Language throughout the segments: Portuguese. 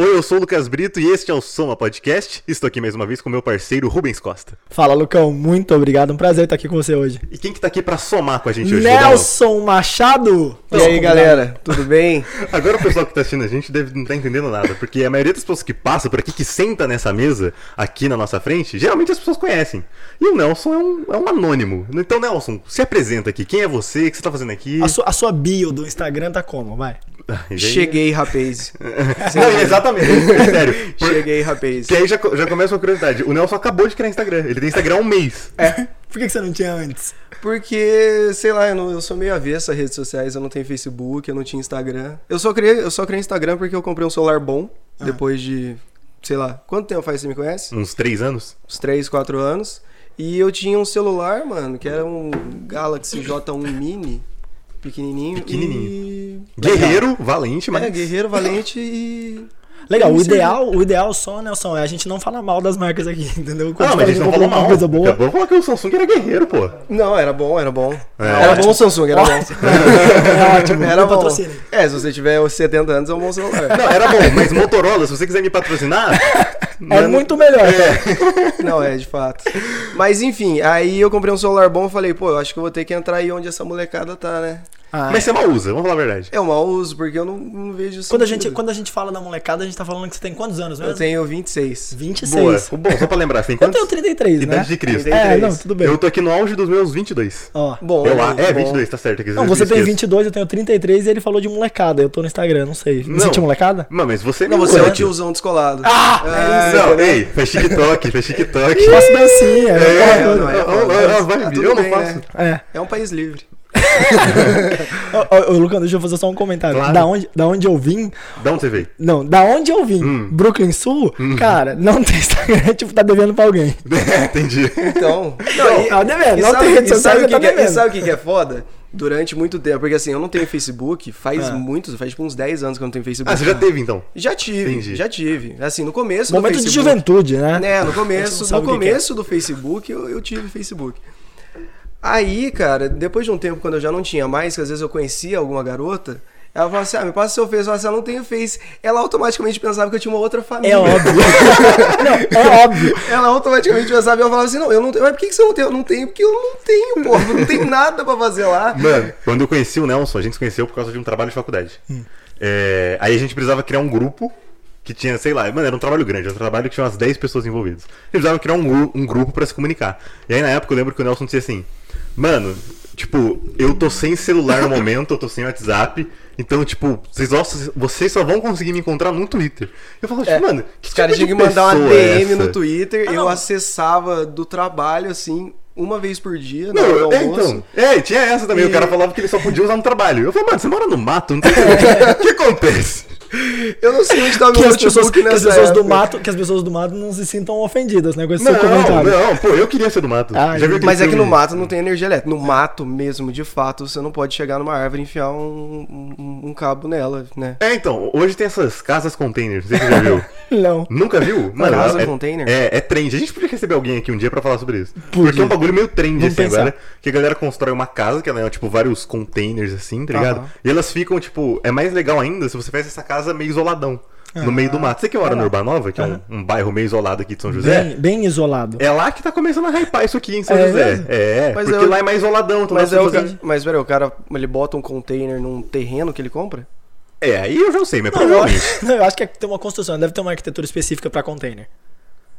O Eu sou o Lucas Brito e este é o Soma Podcast. Estou aqui mais uma vez com meu parceiro Rubens Costa. Fala, Lucão, muito obrigado. Um prazer estar aqui com você hoje. E quem que tá aqui pra somar com a gente hoje? Nelson Machado! E aí, galera, tudo bem? Agora o pessoal que tá assistindo a gente deve não estar entendendo nada, porque a maioria das pessoas que passam por aqui, que senta nessa mesa, aqui na nossa frente, geralmente as pessoas conhecem. E o Nelson é um, é um anônimo. Então, Nelson, se apresenta aqui. Quem é você? O que você tá fazendo aqui? A sua, a sua bio do Instagram tá como? Vai. Cheguei, rapaz. Não, exatamente, sério. Por- Cheguei, rapaz. Que aí já, já começa uma curiosidade. O Nelson acabou de criar Instagram. Ele tem Instagram há um mês. Por que você não tinha antes? Porque, sei lá, eu, não- eu sou meio avesso a redes sociais, eu não tenho Facebook, eu não tinha Instagram. Eu só criei, eu só criei Instagram porque eu comprei um celular bom, depois de, sei lá, quanto tempo faz que você me conhece? Uns três anos. Uns 3, 4 anos. E eu tinha um celular, mano, que era um Galaxy J1 Mini, pequenininho. Pequenininho. E... Guerreiro, valente, mas. É, guerreiro, valente e... Legal, o não ideal, o ideal só, Nelson, é a gente não falar mal das marcas aqui, entendeu? Quando Não, você mas a gente fala não falou uma mal. coisa boa. Acabou falar que o Samsung era guerreiro, pô. Não, era bom, era bom. É, era ótimo. bom o Samsung, era bom. É ótimo, Era bom. patrocina. É, se você tiver os 70 anos, é um bom celular. Não, era bom, mas Motorola, se você quiser me patrocinar. É muito melhor. É. Não, é, de fato. Mas enfim, aí eu comprei um celular bom e falei, pô, eu acho que eu vou ter que entrar aí onde essa molecada tá, né? Ah, Mas você mal usa, vamos falar a verdade. É um mau uso, porque eu não, não vejo quando, a gente, quando a gente fala da molecada, a gente tá falando que você tem quantos anos mesmo? Eu tenho 26. 26. Boa. Bom, só pra lembrar, você tem Eu quantos? tenho 33, né? Idade de Cristo. É, 33. não, tudo bem. Eu tô aqui no auge dos meus 22. Ó. Bom, eu, a- é, bom. 22, tá certo. aqui, Não, eu você tem esqueço. 22, eu tenho 33 e ele falou de molecada. Eu tô no Instagram, não sei. Não. Você tinha molecada? Não, mas você Não, me você é o tiozão descolado. Ah, é Não, ei, faz TikTok, faz TikTok. Faço dancinha. eu É, faço não, tudo. não, é, não, não, não, tá eu não né? É. É um país livre. Ô, ô, Lucas, deixa eu fazer só um comentário. Claro. Da, onde, da onde eu vim. Da onde você veio? Não, da onde eu vim, Hum. Brooklyn Sul, cara, não tem Instagram, tipo, tá devendo pra alguém. Entendi. Então. Não, tá devendo, e não sabe- tem rede social, sabe você o que tá que é- devendo. E sabe o que que é foda? Durante muito tempo, porque assim, eu não tenho Facebook, faz Ah. muitos, faz tipo uns 10 anos que eu não tenho Facebook. Ah, você já teve então? Já tive, Entendi. já tive. Assim, no começo Momento do de Facebook. juventude, né? É, no Você começo, no que que é. começo do Facebook, eu, eu tive Facebook. Aí, cara, depois de um tempo, quando eu já não tinha mais, que às vezes eu conhecia alguma garota, ela falava assim, ah, me passa seu Face. Eu falava assim, eu não tenho Face. Ela automaticamente pensava que eu tinha uma outra família. É óbvio. não, é óbvio. Ela automaticamente pensava e eu falava assim, não, eu não tenho. Mas por que, que você não tem? Eu não tenho, porque eu não tenho, pô. Não tem nada pra fazer lá. Mano, quando eu conheci o Nelson, a gente se conheceu por causa de um trabalho de faculdade. É, aí a gente precisava criar um grupo que tinha, sei lá, mano, era um trabalho grande, era um trabalho que tinha umas 10 pessoas envolvidas. Eles precisavam criar um, um grupo pra se comunicar. E aí na época eu lembro que o Nelson disse assim: Mano, tipo, eu tô sem celular no momento, eu tô sem WhatsApp. Então, tipo, vocês, só- vocês só vão conseguir me encontrar no Twitter. Eu falo, tipo, É, mano, que Os caras tipo tinham de que mandar uma é DM essa? no Twitter, Ah, eu não. acessava do trabalho, assim, uma vez por dia, Não, do é, almoço. então. É, tinha essa também. O E- cara falava que ele só podia usar no trabalho. Eu falei, mano, você mora no mato, não tem. O que acontece? Eu não sei onde tá o Que meu as, pessoas, que, as pessoas do mato, que as pessoas do mato não se sintam ofendidas, né? Com esse Não, seu comentário. não, pô, eu queria ser do mato. Ah, Já viu aquele Mas é que no mato não tem energia elétrica. No mato mesmo, de fato, você não pode chegar numa árvore e enfiar um, um- um cabo nela, né? É, então, hoje tem essas casas containers, não sei se você já viu. Não. Nunca viu? Casa é, container? É, é trend. A gente podia receber alguém aqui um dia pra falar sobre isso. Podia. Porque é um bagulho meio trend, Vamos assim, pensar. agora. Que a galera constrói uma casa, que ela é, tipo, vários containers, assim, tá ligado? E elas ficam, tipo, é mais legal ainda se você faz essa casa meio isoladão. No meio do mato. Você que mora no Urbanova, que é um, um bairro meio isolado aqui de São José. Bem, bem isolado. É lá que tá começando a hypar isso aqui em São É José. É, Mas porque eu- lá é mais isoladão. Então Mas, é o ca... mas peraí, o cara ele bota um container num terreno que ele compra? É, aí eu já sei, mas Não, eu, provavelmente. acho, não, eu acho que é que tem uma construção, deve ter uma arquitetura específica pra container.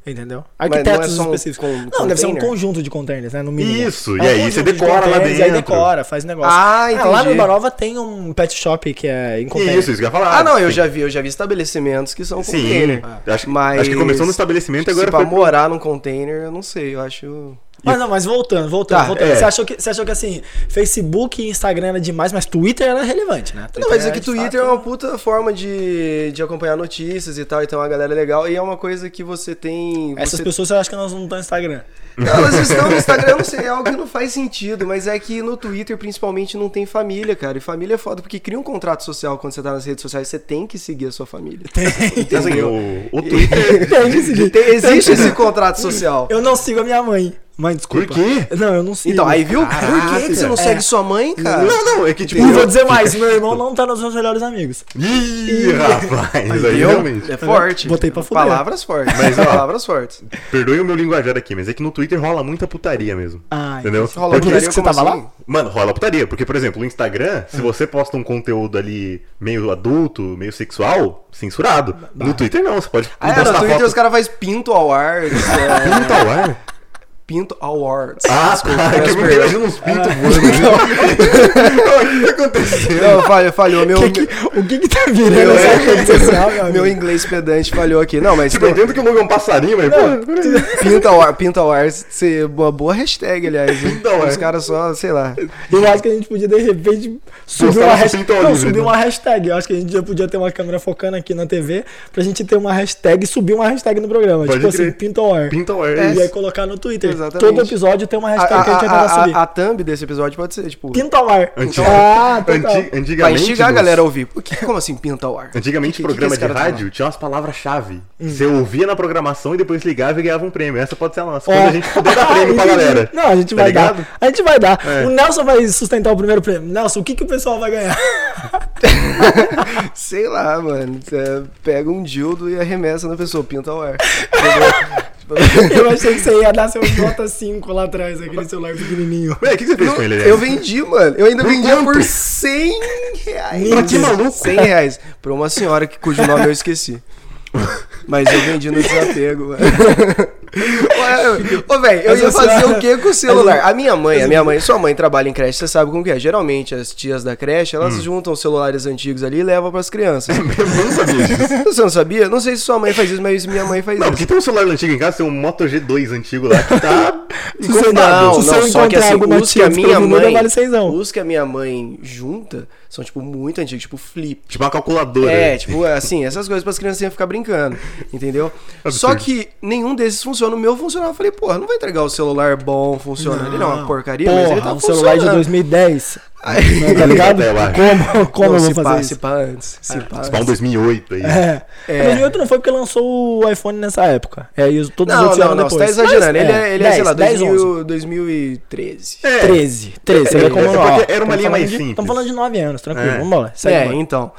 Entendeu? Mas não é Arquitetos um específicos. não, deve ser um container? conjunto de containers, né? No mínimo. Isso, É e aí você de decora lá containers, E aí dentro. decora, faz negócio. Ah, lá entendi. no Barova tem um pet shop que é em container. Isso, isso que eu ia falar. Ah, não, eu Sim. já vi, eu já vi estabelecimentos que são Sim, container. acho, Mas acho que começou no estabelecimento e Se agora pra foi morar num container, eu não sei, eu acho... Mas não, mas voltando, voltando, Tá, voltando. é. Você, achou que, você achou que assim, Facebook e Instagram era demais, mas Twitter era relevante, né? Não, mas é que Twitter é fato- uma puta forma de, de acompanhar notícias e tal, então a galera é legal. E é uma coisa que você tem. Essas você... pessoas eu acho que elas não estão no Instagram. Elas estão no Instagram, não sei, é algo que não faz sentido, mas é que no Twitter, principalmente, não tem família, cara. E família é foda, porque cria um contrato social quando você tá nas redes sociais, você tem que seguir a sua família. Assim, o, o Twitter. Tem que seguir. Tem- existe esse contrato social. Eu não sigo a minha mãe, Mas desculpa. Por quê? Não, eu não sei. Então, aí viu? Caraca, Por que, que você não cara. segue É. sua mãe, cara? Não, não, é que tipo. E vou dizer mais, meu irmão não tá nos meus melhores amigos. Ih, rapaz, aí realmente. É forte. Botei pra fuder. Palavras fortes. Mas, ó, palavras fortes. Perdoe o meu linguajar aqui, mas é que no Twitter rola muita putaria mesmo. Ah, entendeu? Rola Por Porque- isso que você tava assim? lá? Mano, rola putaria. Porque, por exemplo, o Instagram, se você posta um conteúdo ali meio adulto, meio sexual, censurado. No Twitter não, você pode Ah, é, no Twitter foto... os caras fazem pinto awards. é, Pinto ao ar? pinto awards. Ah, Desculpa, tá, é que eu imagino uns pintos voando. O que tá acontecendo? Não, falhou, falhou. Meu, O que, que- o que que tá virando meu, essa rede social, meu inglês pedante falhou aqui. Não, mas Tipo, entendo que o logo é um passarinho, mas, pô, peraí. Pinta Awards, Pinta Awards, ser uma boa hashtag, aliás. Awards. Os caras só, sei lá. Eu acho que a gente podia, de repente, subir uma hashtag. Pinto Não, subir né? uma hashtag. Eu acho que a gente já podia ter uma câmera focando aqui na TV pra gente ter uma hashtag e subir uma hashtag no programa. Pode tipo assim, crer. Pinto ao ar. Pinto ao ar. É. E aí colocar no Twitter. Exatamente. Todo episódio tem uma A, hashtag que a gente vai a, subir. a, a thumb desse episódio pode ser, tipo, Pinto ao ar. Anti- Ah, total. Anti- pra Antigamente. instigar a galera a ouvir. Por que, como assim Pinta Awards? Antigamente, Que- que- que programa esse de tá rádio tinha umas palavras-chave. Hum. Você ouvia na programação e depois ligava e ganhava um prêmio. Essa pode ser a nossa. Quando a gente puder dar prêmio pra galera. Não, a gente Tá vai ligado? dar. A gente vai dar. É. O Nelson vai sustentar o primeiro prêmio. Nelson, o que, que o pessoal vai ganhar? Sei lá, mano. Você pega um dildo e arremessa na pessoa, pinta ao ar. Eu achei que você ia dar seu Nota 5 lá atrás, aquele celular pequenininho. Ué, o que você fez com ele? Eu vendi, mano. Eu ainda Por vendia quanto? por 100 reais. Pra que maluco? 100 reais. Pra uma senhora que, cujo nome eu esqueci. Mas eu vendi no desapego, mano. Ô, velho, eu ia fazer o que com o celular? A minha mãe, a minha mãe, sua mãe trabalha em creche, você sabe como que é. Geralmente, as tias da creche, elas Hum. juntam os celulares antigos ali e levam pras crianças. Eu não sabia disso. Você não sabia? Não sei se sua mãe faz isso, mas minha mãe faz Não, isso. porque tem um celular antigo em casa, tem um Moto G2 antigo lá que tá. Não, você não, só que assim, os que a minha mãe, vale os que a minha mãe junta são tipo muito antigos, tipo flip. Tipo uma calculadora. É, tipo, assim, essas coisas para as criancinhas ficar brincando, entendeu? Só que nenhum desses funciona. O meu funcionava. Eu falei, porra, não vai entregar o celular bom, funciona. Ele não é uma porcaria, mas ele tá um celular de funcionando. 2010. Aí- Tá ligado? Eu acho. Como, como Não, eu se vou pá, fazer se isso? pá antes. Se pá Tipo, um antes. 2008 aí. É. É. 2008 não foi porque lançou o iPhone nessa época. É, e os- todos os Não, outros não, não, você depois. tá exagerando. Mas, ele é, ele é 10, sei lá, 10, 11. 2000, 2013. É. 13. 13, você É, é porque era uma linha mais de- simples. Estamos falando de 9 anos, tranquilo. É. Vamos embora. Segue É, então.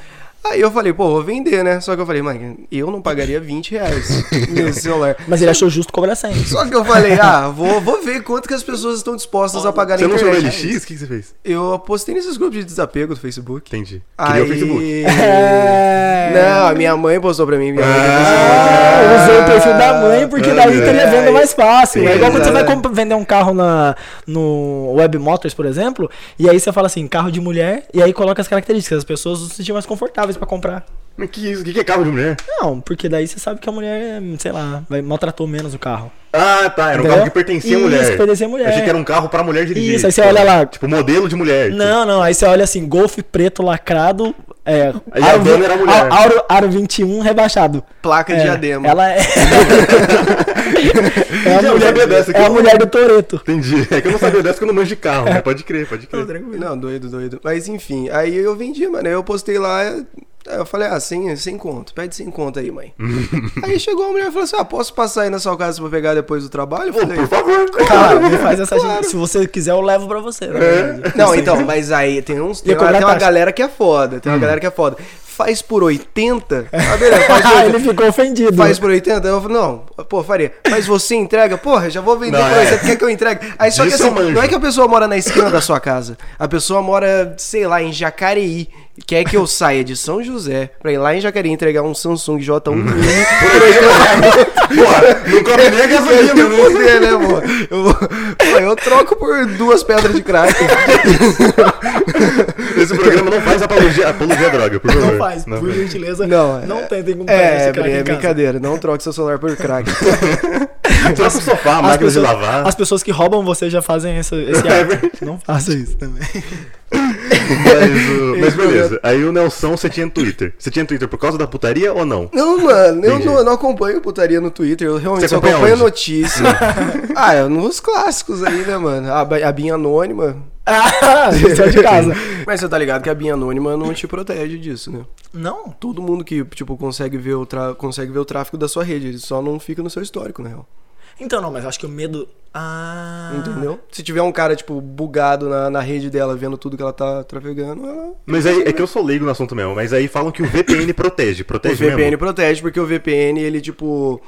Aí eu falei, pô, vou vender, né? Só que eu falei, mãe, eu não pagaria 20 reais nesse celular. Mas ele achou justo cobrar 100. Só que eu falei, ah, vou, vou ver quanto que as pessoas estão dispostas a pagar Você na não usou o internet. LX? O que que você fez? Eu postei nesses grupos de desapego do Facebook. Entendi. Queria o Facebook. É. Não, a minha mãe postou pra mim. Minha mãe Ah, usou o perfil da mãe, porque Ah, daí é. teria venda mais fácil. É igual quando você vai vender um carro na, no Web Motors, por exemplo, e aí você fala assim, carro de mulher, e aí coloca as características, as pessoas se sentir mais confortáveis pra comprar. Mas que isso? O que que é carro de mulher? Não, porque daí você sabe que a mulher, sei lá, vai, maltratou menos o carro. Ah, tá. Era um Entendeu? carro que pertencia à Isso, mulher. pertencia à mulher. Eu achei que era um carro pra mulher dirigir. Isso, aí você Tipo, olha lá. Tipo, modelo de mulher. Não, não, aí você olha assim, Golf preto lacrado, é, Aí a dona era mulher. Aro, aro, aro 21 rebaixado. Placa de É, diadema. Ela é. é, a mulher, dessa é a mulher do Toreto. Entendi. É que eu não sabia dessa que eu não manjo de carro, né? Pode crer, pode crer. Não, doido, doido. Mas enfim, aí eu vendi, mano. Aí eu postei lá. Aí Eu falei, ah, sem, sem conto. Pede sem conto aí, mãe. aí chegou a mulher e falou assim: ah, posso passar aí na sua casa pra pegar depois do trabalho? Eu falei, por favor. Cara, me faz essa Se você quiser, eu levo pra você. na verdade. Não, então, mas aí tem uns. Tem, uma, tem uma galera que é foda. Hum. Tem uma galera que é foda. Faz por 80. Ah, beleza, faz por Ah, 80. ele ficou ofendido. Faz por 80? Eu falei, não, pô, faria. Mas você entrega? Porra, já vou vender Não, por é. 80, quer que eu entregue? Aí só que assim, não é que a pessoa mora na esquina da sua casa. A pessoa mora, sei lá, em Jacareí. Quer que eu saia de São José pra ir lá em Jacareí entregar um Samsung J1 Mini Porra, não come nem a gasolina, né? né, pô? Eu, eu troco por duas pedras de crack. Esse programa não faz apologia, apologia à droga, por favor. Não faz, por faz. gentileza. Não, Não é- tentem comprar É, esse é, crack em casa. brincadeira. Não troque seu celular por crack. Troca o sofá, a máquina de pessoas, lavar. as pessoas que roubam você já fazem esse, esse É ato. verdade. Não faça isso também. Mas, o- mas beleza. Aí o Nelson, você tinha Twitter. Você tinha Twitter por causa da putaria ou não? Não, mano, eu não, eu não acompanho putaria no Twitter, eu realmente Você só acompanha acompanho onde? notícia. ah, eu nos clássicos aí, né, mano? A, a Binha Anônima. Ah, é de casa. Mas você tá ligado que a Binha Anônima não te protege disso, né? Não. Todo mundo que, tipo, consegue ver o, tra... consegue ver o tráfego da sua rede, ele só não fica no seu histórico, na real. Então, não, mas eu acho que o medo. Ah. Entendeu? Se tiver um cara, tipo, bugado na, na rede dela, vendo tudo que ela tá trafegando, ela... Mas aí, é que eu sou leigo no assunto mesmo, mas aí falam que o VPN protege. O Protege VPN mesmo? protege, porque o VPN, ele, tipo.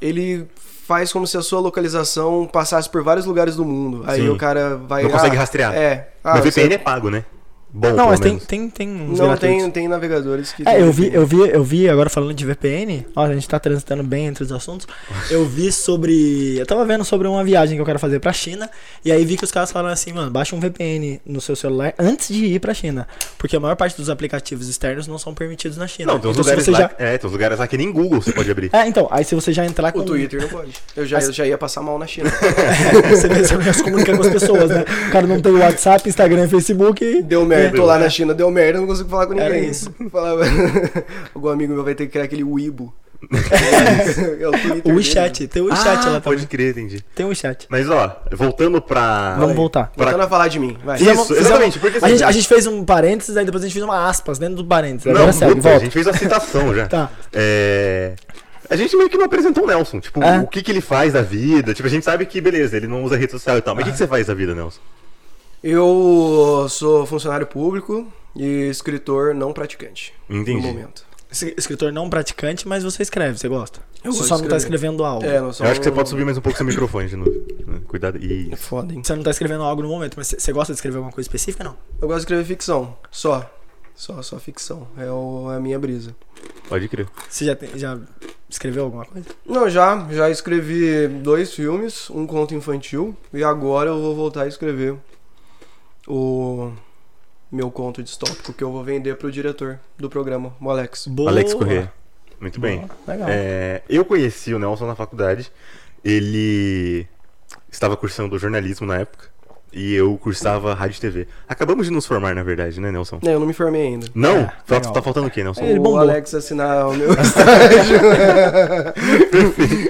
Ele faz como se a sua localização passasse por vários lugares do mundo. Aí Sim. o cara vai. Não consegue ah, rastrear. É. Ah, Mas VPN você- é pago, né? Bom, Não, pelo mas tem, menos. tem, tem uns Não, gratuitos. tem, tem navegadores que. É, tem eu vi, eu vi, eu vi, agora falando de VPN, ó, a gente tá transitando bem entre os assuntos. Eu vi sobre. Eu tava vendo sobre uma viagem que eu quero fazer pra China, e aí vi que os caras falaram assim, mano, baixa um VPN no seu celular antes de ir pra China. Porque a maior parte dos aplicativos externos não são permitidos na China. Não, tem uns, Então, lugares você lá, já... é, tem uns lugares lá que nem Google você pode abrir. É, então, aí se você já entrar com. O Twitter não pode. Eu já, eu já ia passar mal na China. você vê, você já se comunica com as pessoas, né? O cara não tem WhatsApp, Instagram e Facebook. Deu merda, tô É. lá na China, deu merda, eu não consigo falar com Era ninguém. isso. Falava... Algum amigo meu vai ter que criar aquele Weibo. é o Twitter O. WeChat, tem o WeChat ah, lá pode também. crer, entendi. Tem o WeChat. Mas ó, voltando pra. Vamos voltar. Pra- Voltando a falar de mim, vai. Isso, Fizemos- exatamente, porque a, assim, gente, a gente fez um parênteses, aí depois a gente fez uma aspas dentro do parênteses. Não, Agora segue, puta, a volta. gente fez a citação já. Tá. É. A gente meio que não apresentou o Nelson. Tipo, É. o que, que ele faz da vida. Tipo, a gente sabe que, beleza, ele não usa rede social e tal. Mas o que, que você faz da vida, Nelson? Eu sou funcionário público e escritor não praticante. Entendi. No momento. Escritor não praticante, mas você escreve, você gosta. Eu você só não tá escrevendo algo. É, não sou Eu acho que você pode subir mais um pouco seu microfone de novo. Cuidado. É Isso. foda, hein? Você não tá escrevendo algo no momento, mas você- você gosta de escrever alguma coisa específica, não? Eu gosto de escrever ficção. Só. Só, só ficção. É, o, é a minha brisa. Pode crer. Você já, tem- já escreveu alguma coisa? Não, já. Já escrevi dois filmes, um conto infantil. E agora eu vou voltar a escrever o meu conto distópico que eu vou vender pro diretor do programa, o Alex. Boa. Alex Corrêa. Muito bem. Boa, Legal. É, eu conheci o Nelson na faculdade. Ele estava cursando jornalismo na época. E eu cursava rádio e TV. Acabamos de nos formar, na verdade, né, Nelson? É, eu não me formei ainda. Não? É, Tá- legal. tá faltando o quê, Nelson? Ele o. Alex assinar o meu estágio.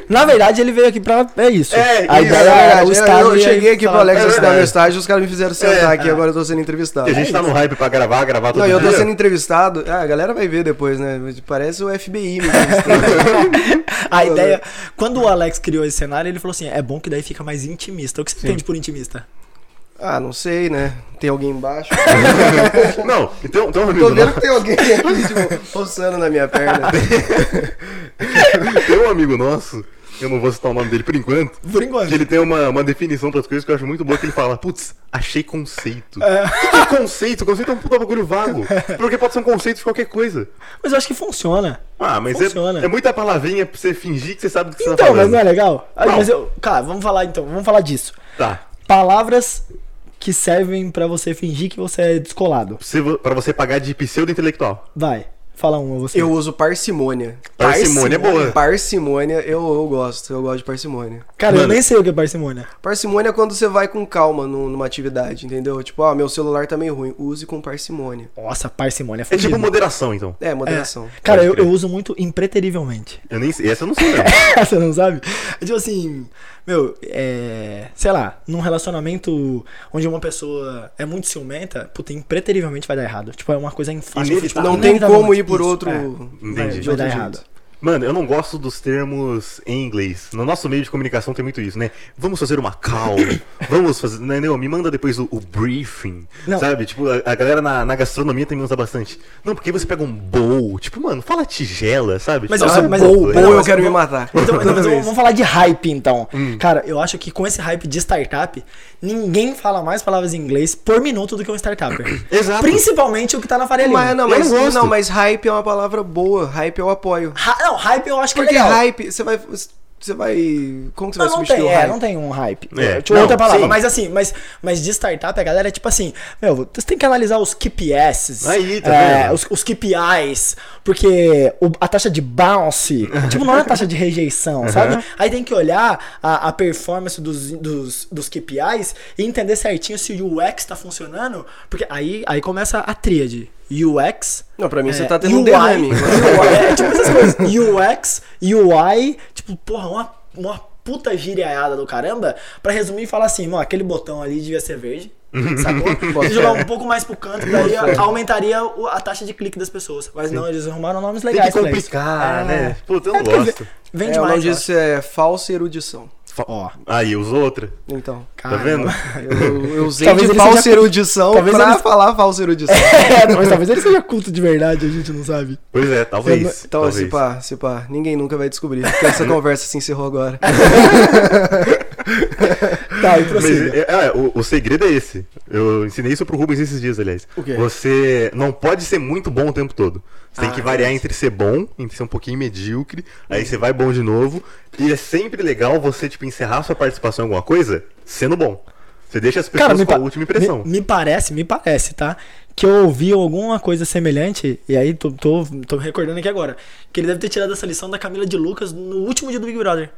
Na verdade, ele veio aqui pra. É isso. É, a isso, ideia É era o estágio. eu e cheguei aqui pro Alex É assinar meu verdade. estágio, os caras me fizeram sentar É, aqui, agora eu tô sendo entrevistado. a gente tá no hype pra gravar, gravar todo Não, eu tô dia. sendo entrevistado. Ah, a galera vai ver depois, né? Parece o FBI me. A ideia. Quando o Alex criou esse cenário, ele falou assim: é bom que daí fica mais intimista. O que você Sim. entende por intimista? Ah, não sei, né? Tem alguém embaixo. Não, então, então Tô amigo, vendo que tem alguém aqui, tipo, roçando na minha perna. tem um amigo nosso, eu não vou citar o nome dele por enquanto, Por enquanto. que ele tem uma, uma definição para as coisas que eu acho muito boa, que ele fala, putz, achei conceito. É. O que, é conceito? Conceito é um puta bagulho vago. Porque pode ser um conceito de qualquer coisa. Mas eu acho que funciona. Ah, mas é, Funciona. é muita palavrinha pra você fingir que você sabe do que você tá Então, mas falando. não é legal? Não. Mas eu. Cara, vamos falar então, vamos falar disso. Tá. Palavras que servem pra você fingir que você é descolado. Pra você pagar de pseudo-intelectual. Vai, fala um, você. Eu uso parcimônia. Parcimônia é boa. Parcimônia, eu, eu gosto. Eu gosto de parcimônia. Cara, eu Mano. nem sei o que é parcimônia. Parcimônia é quando você vai com calma num- numa atividade, entendeu? Tipo, ah, meu celular tá meio ruim. Use com parcimônia. Nossa, parcimônia é É fudido. tipo moderação, então. É, moderação. Cara, Pode eu, eu uso muito impreterivelmente. Eu nem sei. Essa eu não sei mesmo. Você não sabe? É tipo assim, meu, é. Sei lá, num relacionamento onde uma pessoa é muito ciumenta, puta, impreterivelmente vai dar errado. Tipo, é uma coisa infácil. Inevitável. Não tem como ir por outro. é. Vai, vai dar errado. Mano, eu não gosto dos termos em inglês. No nosso meio de comunicação tem muito isso, né? Vamos fazer uma call. vamos fazer. Não, não, me manda depois o, o briefing. Não. Sabe? Tipo, a, a galera na, na gastronomia também usa bastante. Não, porque você pega um bowl. Tipo, mano, fala tigela, sabe? Mas tipo, eu- ah, mas bowl, é. não, eu mas quero me matar. Então, então, vez. vamos falar de hype, então. Hum. Cara, eu acho que com esse hype de startup, ninguém fala mais palavras em inglês por minuto do que um startupper. Exato. Principalmente o que tá na Faria Lima. Mas, não, mas, não mas hype é uma palavra boa. Hype eu apoio. Ra- não, hype eu acho que Porque é legal. hype, você vai. Você vai. Como que você Não, vai não substituir tem, o é, hype? não tem um hype. É, Tipo, não, outra palavra. sim. Mas assim, mas, mas de startup a galera é tipo assim, meu, você tem que analisar os KPIs. Aí, tá é, vendo? os, os KPIs, porque o- a taxa de bounce, tipo, não é a taxa de rejeição, sabe? Aí tem que olhar a, a performance dos, dos, dos KPIs e entender certinho se o UX tá funcionando, porque aí, aí começa a tríade. UX, Não, pra mim você é, tá tendo um UI, derrame. É, tipo essas coisas. UX, UI, tipo, porra, uma, uma puta giriaiada do caramba pra resumir e falar assim, mano, aquele botão ali devia ser verde, Sacou? Se jogar um pouco mais pro canto, daí aumentaria o- a taxa de clique das pessoas. Mas não, eles arrumaram nomes Tem legais. que pra isso. complicar, É. né? Puta, eu não É gosto. Vende É, o nome disso é falsa erudição. Ó, Aí, usou outra. Então, Tá vendo? eu, eu usei Talvez de falsa seja- erudição talvez pra ele- falar falsa erudição. É, mas talvez ele seja culto de verdade, a gente não sabe. Pois é, talvez. Então, talvez. se pá, se pá, ninguém nunca vai descobrir, porque essa conversa se encerrou agora. Tá, e Mas, prossiga. é, é, o, o segredo é esse. Eu ensinei isso pro Rubens esses dias, aliás. O quê? Você não pode ser muito bom o tempo todo. Você tem Ah, que variar é. entre ser bom, entre ser um pouquinho medíocre, aí você vai bom de novo. E é sempre legal você, tipo, encerrar sua participação em alguma coisa sendo bom. Você deixa as pessoas me, com a última impressão. me, me parece, me parece, tá? Que eu ouvi alguma coisa semelhante, e aí tô, tô, tô recordando aqui agora, que ele deve ter tirado essa lição da Camila de Lucas no último dia do Big Brother.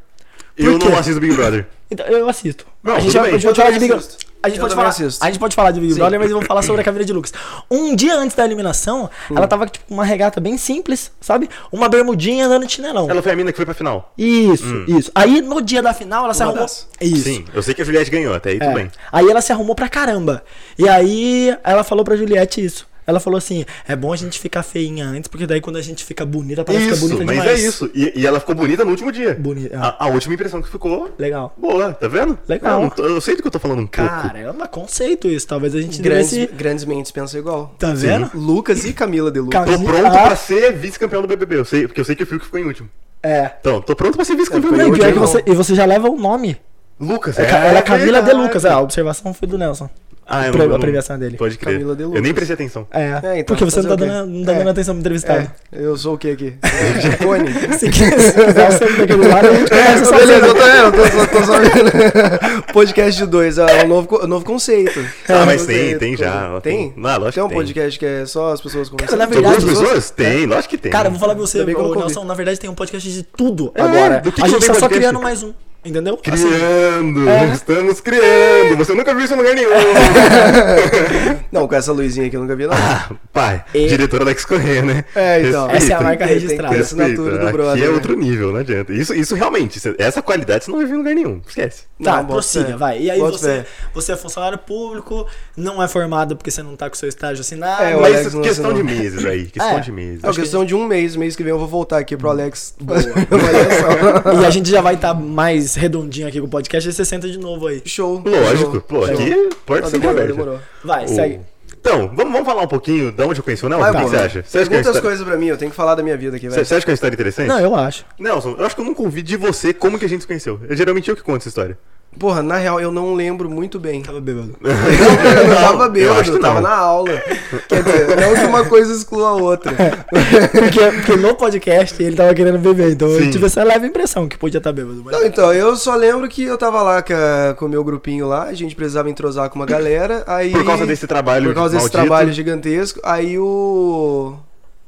Eu quê? não assisto Big Brother. Então, eu assisto. Não, a gente, tudo vai, bem. a gente pode falar de Big assisto. a gente, Eu pode falar, assisto. a gente pode falar de Big Sim. Brother, mas eu vou falar sobre a Camila de Lucas. Um dia antes da eliminação, Hum. ela tava tipo com uma regata bem simples, sabe? Uma bermudinha andando de chinelão. Ela foi a mina que foi pra final. Isso, isso. Aí no dia da final ela se Uma arrumou. das. Isso. Sim, eu sei que a Juliette ganhou, até aí É. tudo bem. Aí ela se arrumou pra caramba. E aí ela falou pra Juliette isso. Ela falou assim: é bom a gente ficar feinha antes, porque daí quando a gente fica bonita, parece que Isso, fica bonita mas demais. é isso. E, e ela ficou bonita no último dia. Bonita, é. A, a última impressão que ficou Legal. boa, tá vendo? Legal. Eu, eu sei do que eu tô falando um pouco. Caramba, conceito isso. Talvez a gente Grandes, devesse. grandes mentes pensam igual. Tá vendo? Lucas e Camila de Lucas. Tô pronto Ah. pra ser vice-campeão do BBB, eu sei, porque eu sei que o Fiuk ficou em último. É. Então, tô pronto pra ser vice-campeão É, do e BBB. que você, e você já leva o nome. Lucas, É, ela é Camila de. Lucas. É, a observação foi do Nelson. Ah, eu Pre- não, eu a não- premiação dele. Pode crer. Camila de Eu Lucas. nem prestei atenção. É, É, então, porque você não tá, fazer o quê? dando, não tá É. dando atenção pro entrevistado. É, eu sou o que aqui? Cone. Se quiser se quiser sair daquele lado, a gente conversa só Beleza, eu tô, é, eu tô, só- tô só vendo. Podcast de dois, é um novo, novo conceito. Ah, mas tem, tem já. Tem? Ah, lógico Tem um que tem. podcast que é só as pessoas conversando. na São verdade, duas pessoas-? Tem, lógico que tem. Cara, eu vou falar pra você, eu. Nelson, na verdade tem um podcast de tudo É, agora. a gente tem tá só criando mais um. Entendeu? Assim, Criando, É. estamos criando. Você nunca viu isso em lugar nenhum. Não, com essa luzinha aqui eu nunca vi, não. ah, pai, E- diretor Alex Corrêa, né? É, então. Essa é a Respeita. marca registrada. que ter assinatura do Aqui brother. é né? outro nível, não adianta. Isso, isso realmente, essa qualidade você não vai ver em lugar nenhum. Esquece. Tá, Não, prossiga, vai. E aí você, fé. você é funcionário público, não é formado porque você não tá com seu estágio assinado. É, Mas Alex questão de meses aí. Questão É. de meses. É questão de um mês, mês que vem eu vou voltar aqui pro Alex. E a gente já vai estar mais redondinho aqui com o podcast e você senta de novo aí. Show. Lógico, show, pô, show. aqui porta Ah, sempre demorou, aberta. demorou. Vai, O- segue. Então, vamos, vamos falar um pouquinho de onde eu conheci o Nelson? O que você acha? Você acha, é Pergunta as história... coisas pra mim, eu tenho que falar da minha vida aqui, você, velho. você acha que é uma história interessante? Não, eu acho. Nelson, eu acho que eu nunca ouvi de você como que a gente se conheceu. É geralmente eu que conto essa história. Porra, na real, eu não lembro muito bem. Tava bebendo. Não, eu não tava eu bêbado, acho que eu tava não. na aula. Quer dizer, não que uma coisa exclua a outra. Porque, porque no podcast ele tava querendo beber, então eu Sim. tive essa leve impressão que podia estar bêbado. Mas... Não, então, eu só lembro que eu tava lá com, a- com o meu grupinho lá, a gente precisava entrosar com uma galera, aí... Por causa desse trabalho Por causa desse maldito. trabalho gigantesco, aí o...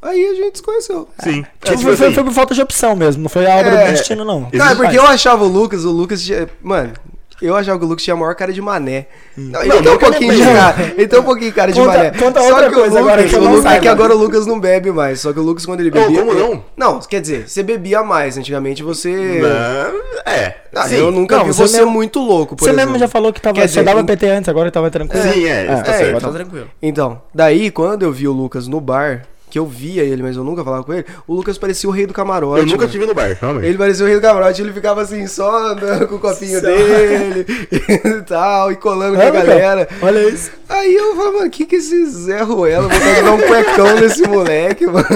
Aí a gente se conheceu. Sim. Tipo, É, tipo foi, foi- assim, foi por falta de opção mesmo, não foi a obra É. do destino, não. Existe- Cara, porque eu achava o Lucas, o Lucas tinha... Mano, eu achava que o Lucas tinha a maior cara de mané. Não, ele Não, tem um pouquinho de cara. Ele tem um pouquinho de cara de Conta- mané. conta Só outra que coisa o agora Lucas, que eu o não Lucas, é que agora o Lucas não bebe mais. Só que o Lucas, quando ele bebia. como não? Não, quer dizer, você bebia mais. Antigamente você. Não, é. Ah, sim. eu nunca Não, vi você você, mesmo- muito louco, por Você exemplo. mesmo já falou que tava, Quer só dizer, dava PT antes, agora tava tranquilo. Sim, é. tá é, certo. então. tá tranquilo. Então, daí quando eu vi o Lucas no bar, que eu via ele, mas eu nunca falava com ele, o Lucas parecia o rei do camarote. Eu nunca mano. tive no bar, realmente. Ele parecia o rei do camarote, ele ficava assim, só andando com o copinho Só. dele e tal, e colando com a cara, galera. Olha isso. Aí eu falei, mano, que que esse Zé Ruela de dar um cuecão nesse moleque, mano.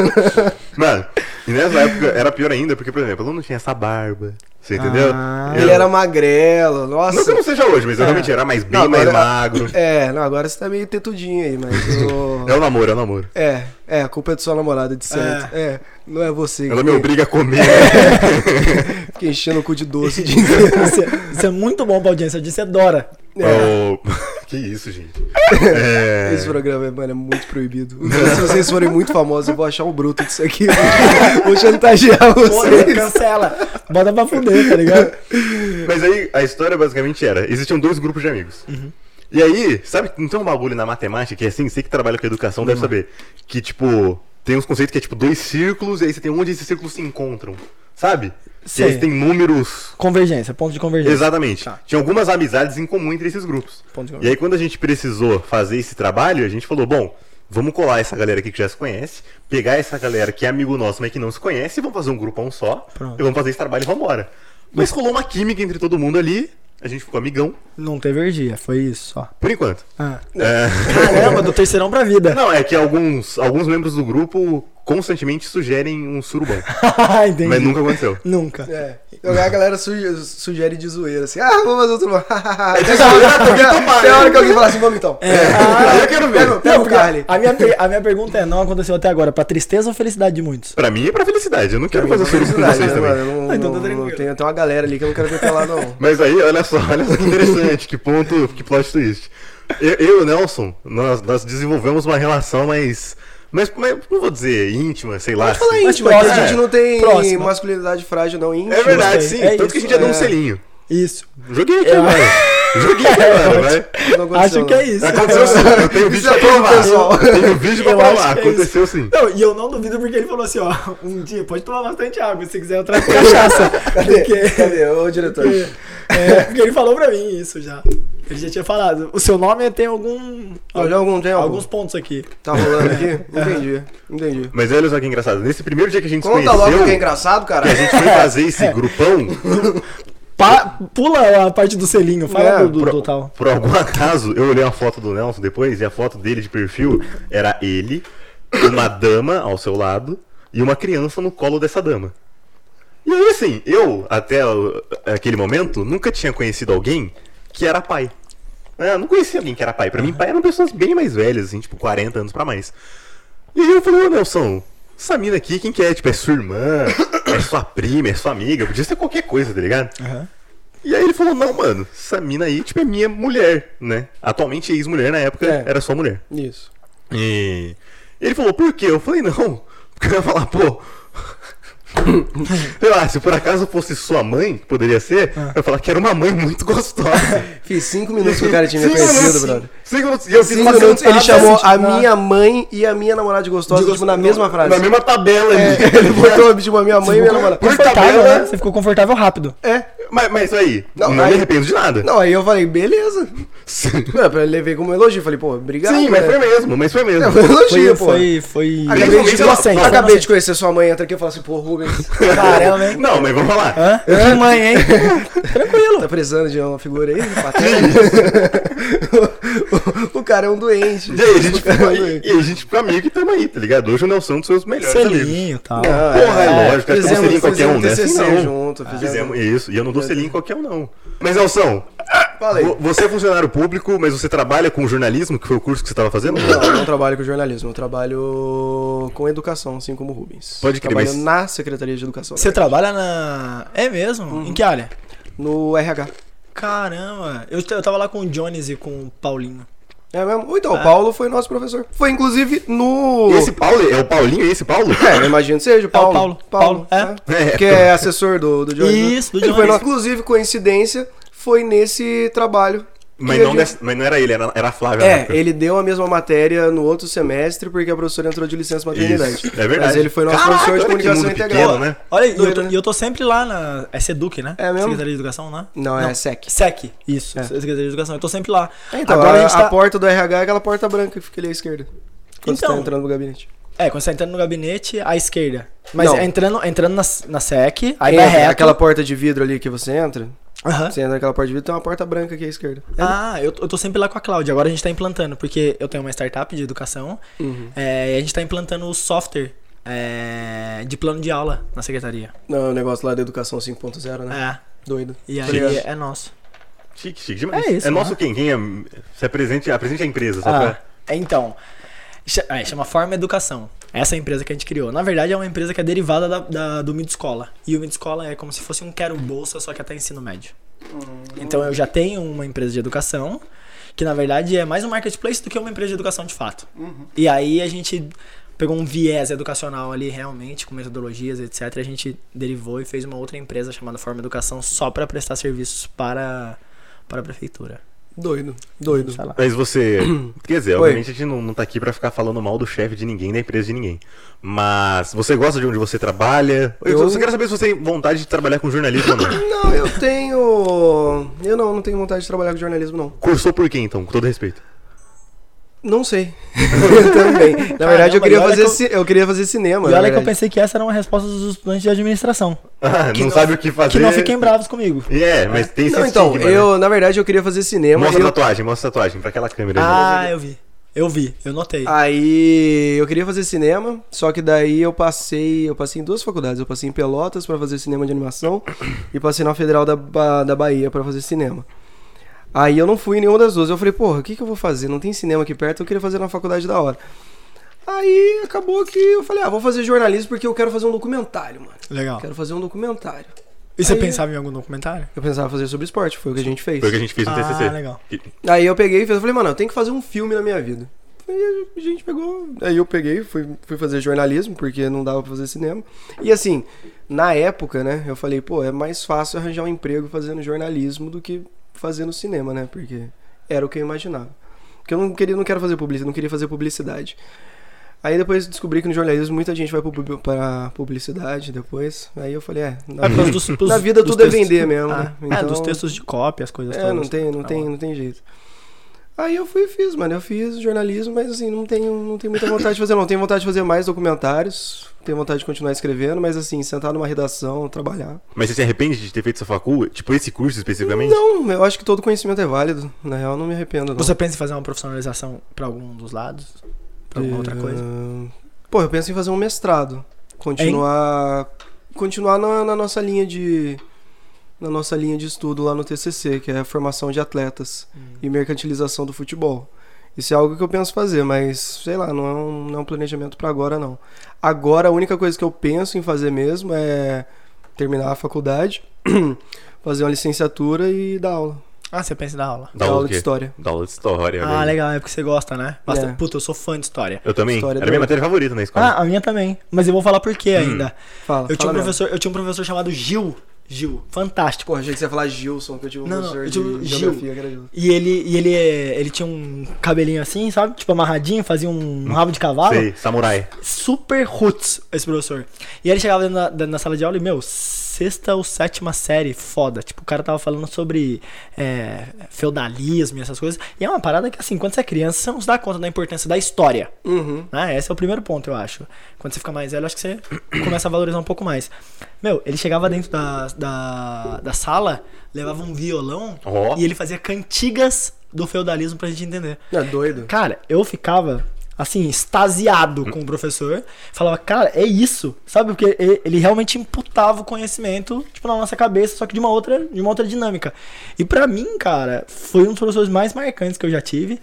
Mano, e nessa época era pior ainda, porque, por exemplo, eu não tinha essa barba. Você entendeu? Ah. Eu- Ele era magrelo, nossa. Não que eu não seja hoje, mas eu É. realmente era mais bem Não, mais agora- magro. É, não, agora você tá meio tetudinho aí, mas eu... É o namoro, é o namoro. É, é, a culpa é de sua namorada, de certo. É, não é você. Ela que me obriga a comer. Fica enchendo o cu de doce o dia inteiro. Isso é, isso é muito bom pra audiência, disso é Dora. É. Oh, Que isso, gente. É... Esse programa, mano, é muito proibido. Se vocês forem muito famosos, eu vou achar um bruto disso aqui. Vou chantagear Pô, vocês. cancela. Bota pra fuder, tá ligado? Mas aí a história basicamente era: existiam dois grupos de amigos. E aí, sabe, não tem um bagulho na matemática que é assim, você que trabalha com educação deve saber. Que tipo, tem uns conceitos que é tipo dois círculos, e aí você tem onde esses círculos se encontram. sabe? Sei. eles têm números. Convergência, ponto de convergência. Exatamente. Tá. Tinha algumas amizades em comum entre esses grupos. E aí, quando a gente precisou fazer esse trabalho, a gente falou: bom, vamos colar essa galera aqui que já se conhece, pegar essa galera que é amigo nosso, mas que não se conhece, e vamos fazer um grupão só, Pronto. e vamos fazer esse trabalho e vamos embora. Mas rolou uma química entre todo mundo ali, a gente ficou amigão, Não teve energia, foi isso só. por enquanto. Ah. É... Caramba, do terceirão pra vida. Não, é que alguns, alguns membros do grupo constantemente sugerem um surubão, Entendi. mas nunca aconteceu. Nunca. É. A galera suge- sugere de zoeira, assim, ah, vamos fazer outro. Tem tomar, tem né? hora que alguém fala assim, vamos então. É. Aí eu quero ver. Pega, o Carly. a, minha, a minha pergunta é: não aconteceu até agora, pra tristeza ou felicidade de muitos? Pra mim é pra felicidade, eu não quero fazer surubo com Felicidade, vocês né, também. Não, Ah, então tá tranquilo. tem, tem uma galera ali que eu não quero ver pelado, não. Mas aí, olha só, olha só que interessante, que ponto, que plot twist. Eu, eu e o Nelson, nós, nós desenvolvemos uma relação mais, mais, mais- não vou dizer íntima, sei lá. Pode falar assim. íntima, que a próxima. gente não tem Próxima. masculinidade frágil, não. Íntima. É verdade, sim. É Tanto isso, que a gente já deu um é. selinho. Isso. Joguei aqui, mano. Joguei aqui, mano, vai. Não Acho que é isso. Aconteceu sim, eu tenho vídeo pra é prova, provar. pessoal. Eu tenho vídeo pra provar, é aconteceu sim. Não, e eu não duvido porque ele falou assim, ó, um dia pode tomar bastante água, se quiser eu trago cachaça. Cadê? Porque, Cadê? Ô, diretor. É, porque ele falou pra mim isso já. Ele já tinha falado. O seu nome tem algum. Algum, tem algum? alguns pontos aqui. Tá rolando aqui? Entendi. Entendi. Mas olha só que engraçado, nesse primeiro dia que a gente se Conta conheceu, logo que é engraçado, cara. que a gente foi fazer esse grupão, Pa- pula a parte do selinho, fala É, do, do por, total. por algum acaso, eu olhei uma foto do Nelson depois e a foto dele de perfil era ele, uma dama ao seu lado e uma criança no colo dessa dama. E aí, assim, eu, até o- aquele momento, nunca tinha conhecido alguém que era pai. É, eu não conhecia alguém que era pai. Pra mim, pai eram pessoas bem mais velhas, assim, tipo, 40 anos pra mais. E aí eu falei, ô Nelson, essa mina aqui, quem que é? Tipo, é sua irmã, é sua prima, é sua amiga, podia ser qualquer coisa, tá ligado? Aham. E aí ele falou, não, mano, essa mina aí, tipo, é minha mulher, né? Atualmente ex-mulher, na época É. era só mulher. Isso. E ele falou, por quê? Eu falei, não, porque eu ia falar, pô. Sei lá, se por acaso fosse sua mãe, poderia ser, eu ia falar que era uma mãe muito gostosa. Fiz cinco minutos que o cara tinha me conhecido, minutos, brother. Cinco minutos. E eu fiz Cinco minutos, ele chamou assim, a tipo, minha mãe e a minha namorada de gostosa, De tipo, na mesma frase. na mesma tabela ali. Ele botou tipo, a minha mãe e minha namorada. Por Confortável, tabela. né? Você ficou confortável rápido. É. Mas, mas aí, Não, não, aí- me arrependo de nada. Não, aí eu falei, beleza. Sim, É, eu levei como elogio. Falei, pô, obrigado. Sim, mas né? foi mesmo, mas foi mesmo. Foi elogio, Foi, pô. foi, foi. Acabei de, inocente, acabei de conhecer sua mãe, entra aqui e fala assim, pô, Rubens, Caramba, hein? Não, mas vamos lá. Hã? Que mãe, hein? Tranquilo. tá precisando de uma figura aí? o, o cara é um doente. E aí, a gente cara é ficou, um e, doente. e a gente ficou amigo e tamo aí, tá ligado? Hoje o Nelson é um dos seus melhores amigos. Selinho e tal. Não, Porra, é, lógico, acho que eu selinho em qualquer um, né? fizemos Assim não. junto, fizemos- Fizemos isso, e eu não dou selinho em qualquer um, não. Mas, Nelson, você é funcionário público, mas você trabalha com jornalismo, que foi o curso que você tava fazendo? Não, eu não trabalho com jornalismo, eu trabalho com educação, assim como o Rubens. Pode crer, Trabalho mas- na Secretaria de Educação. Você trabalha na. É mesmo? Uhum. Em que área? No RH. Caramba. Eu, eu tava lá com o Jones e com o Paulinho. É mesmo? Então, o Paulo foi nosso professor. Foi inclusive no. E esse Paulo, é o Paulinho, é esse Paulo? É, eu imagino que seja o Paulo. Paulo. Paulo, é. É. Que é assessor do, do Jones. né? Isso, do Ele Jones. foi nosso- Inclusive, coincidência, foi nesse trabalho. Mas não, gente- dessa- mas não era ele, era, era a Flávia. É, ele deu a mesma matéria no outro semestre porque a professora entrou de licença maternidade. Isso, é verdade. Mas ele foi nosso Caraca, professor de comunicação integral. pequeno, né? Olha, e eu, tô, eu tô sempre lá na. É Seduc, né? É mesmo? Secretaria de Educação, né? Não, é Não. SEC. SEC. Isso, É. Secretaria de Educação. Eu tô sempre lá. Então, Agora a, a gente a tá. porta do RH é aquela porta branca que fica ali à esquerda. Quando você Então. tá entrando no gabinete. É, quando você tá entrando no gabinete, à esquerda. Mas Não. entrando, entrando na, na SEC, aí Entra, vai reto. Aquela porta de vidro ali que você entra. Aham. Você entra naquela porta de vidro, tem uma porta branca aqui à esquerda. Ah, eu, eu tô sempre lá com a Cláudia. Agora a gente tá implantando, porque eu tenho uma startup de educação Uhum. é, e a gente tá implantando o software é, de plano de aula na secretaria. Não, o negócio lá da educação 5.0, né? É. Doido. E aí é nosso. Chique, chique demais. É isso, É nosso né? quem? Quem é. Se apresente, apresente a empresa, só Ah, pra. é, então. É, chama Forma Educação. Essa é a empresa que a gente criou. Na verdade, é uma empresa que é derivada da, da- do Mid Escola. E o Mid Escola é como se fosse um Quero Bolsa, só que até ensino médio. Então eu já tenho uma empresa de educação, que na verdade é mais um marketplace do que uma empresa de educação de fato. E aí a gente pegou um viés educacional ali realmente, com metodologias, etc. A gente derivou e fez uma outra empresa chamada Forma Educação só para prestar serviços para, para a prefeitura. Doido, doido. Mas você. Quer dizer, Oi. obviamente a gente não, não tá aqui pra ficar falando mal do chefe de ninguém, da empresa de ninguém. Mas você gosta de onde você trabalha? Eu, Eu- só quero saber se você tem vontade de trabalhar com jornalismo ou não. Não, eu tenho. Eu não, não tenho vontade de trabalhar com jornalismo, não. Cursou por quê, então? Com todo respeito. Não sei. eu também. Na verdade, Caramba, eu queria, fazer, que eu- ci- eu queria fazer cinema. E olha que eu verdade. pensei que essa era uma resposta dos estudantes de administração. Ah, Que não, sabe o que fazer. Que não fiquem bravos comigo. É, mas tem Não, então, estigma, né? eu, na verdade, eu queria fazer cinema. Mostra a eu- tatuagem, mostra a tatuagem pra aquela câmera ali. Ah, eu vi. Eu vi, eu notei. Aí eu queria fazer cinema, só que daí eu passei, eu passei em duas faculdades, eu passei em Pelotas pra fazer cinema de animação e passei na Federal da, Ba- da Bahia pra fazer cinema. Aí eu não fui em nenhuma das duas. Eu falei, porra, o que, que eu vou fazer? Não tem cinema aqui perto, eu queria fazer na faculdade da hora. Aí acabou que eu falei, ah, vou fazer jornalismo porque eu quero fazer um documentário, mano. Legal. Quero fazer um documentário. E você Aí- pensava em algum documentário? Eu pensava fazer sobre esporte, foi o que a gente fez. Foi o que a gente fez no Ah, TCC. legal. Aí eu peguei e falei, mano, eu tenho que fazer um filme na minha vida. Aí a gente pegou. Aí eu peguei, fui, fui fazer jornalismo, porque não dava pra fazer cinema. E assim, na época, né, eu falei, pô, é mais fácil arranjar um emprego fazendo jornalismo do que fazendo cinema, né? Porque era o que eu imaginava. Porque eu não queria, não quero fazer publicidade, não queria fazer publicidade. Aí depois descobri que no jornalismo muita gente vai pra publicidade depois. Aí eu falei, é, na, É, causa dos- na vida tudo é vender mesmo. Ah, né? É, Então- dos textos de cópia, as coisas é, todas. não tem, não Tá tem, não tem jeito. Aí eu fui e fiz, mano. Eu fiz jornalismo, mas assim, não tenho, não tenho muita vontade de fazer, não. Tenho vontade de fazer mais documentários. Tenho vontade de continuar escrevendo, mas assim, sentar numa redação, trabalhar. Mas você se arrepende de ter feito essa facul? Tipo, esse curso especificamente? Não, eu acho que todo conhecimento é válido. Na real, não me arrependo, não. Você pensa em fazer uma profissionalização pra algum dos lados? Pra alguma outra coisa? Eh, Pô, eu penso em fazer um mestrado. Continuar. Continuar na, na nossa linha de. Na nossa linha de estudo lá no TCC, que é a formação de atletas Hum. e mercantilização do futebol. Isso é algo que eu penso fazer, mas sei lá, não é um, não é um planejamento pra agora, não. Agora, a única coisa que eu penso em fazer mesmo é terminar a faculdade, fazer uma licenciatura e dar aula. Ah, você pensa em dar aula. Dá Dar aula de história. Da aula de história. Ah, velho. legal, é porque você gosta, né? Basta... É. Puta, eu sou fã de história. Eu também. História Era a minha matéria favorita na escola. Ah, a minha também. Mas eu vou falar por quê ainda. Fala, Eu tinha, um fala mesmo. professor, eu tinha um professor chamado Gil. Gil, fantástico. Pô, achei que você ia falar Gilson, que eu tive um Não, não, professor eu de tive o Gil. geografia que era Gilson. E ele, e ele, ele tinha um cabelinho assim, sabe? Tipo amarradinho, fazia um, um rabo de cavalo. Sei, samurai. Super roots, esse professor. E aí ele chegava dentro da, dentro da sala de aula e, meu, sexta ou sétima série, foda. Tipo, o cara tava falando sobre é, feudalismo e essas coisas. E é uma parada que, assim, quando você é criança, você não se dá conta da importância da história. Uhum. Né? Esse é o primeiro ponto, eu acho. Quando você fica mais velho, acho que você começa a valorizar um pouco mais. Meu, ele chegava dentro da, da, da sala, levava um violão Ó. e ele fazia cantigas do feudalismo pra gente entender. É doido. Cara, eu ficava assim, extasiado com o professor. Falava, cara, é isso. Sabe? Porque ele realmente imputava o conhecimento, tipo, na nossa cabeça, só que de uma outra, de uma outra dinâmica. E pra mim, cara, foi um dos professores mais marcantes que eu já tive,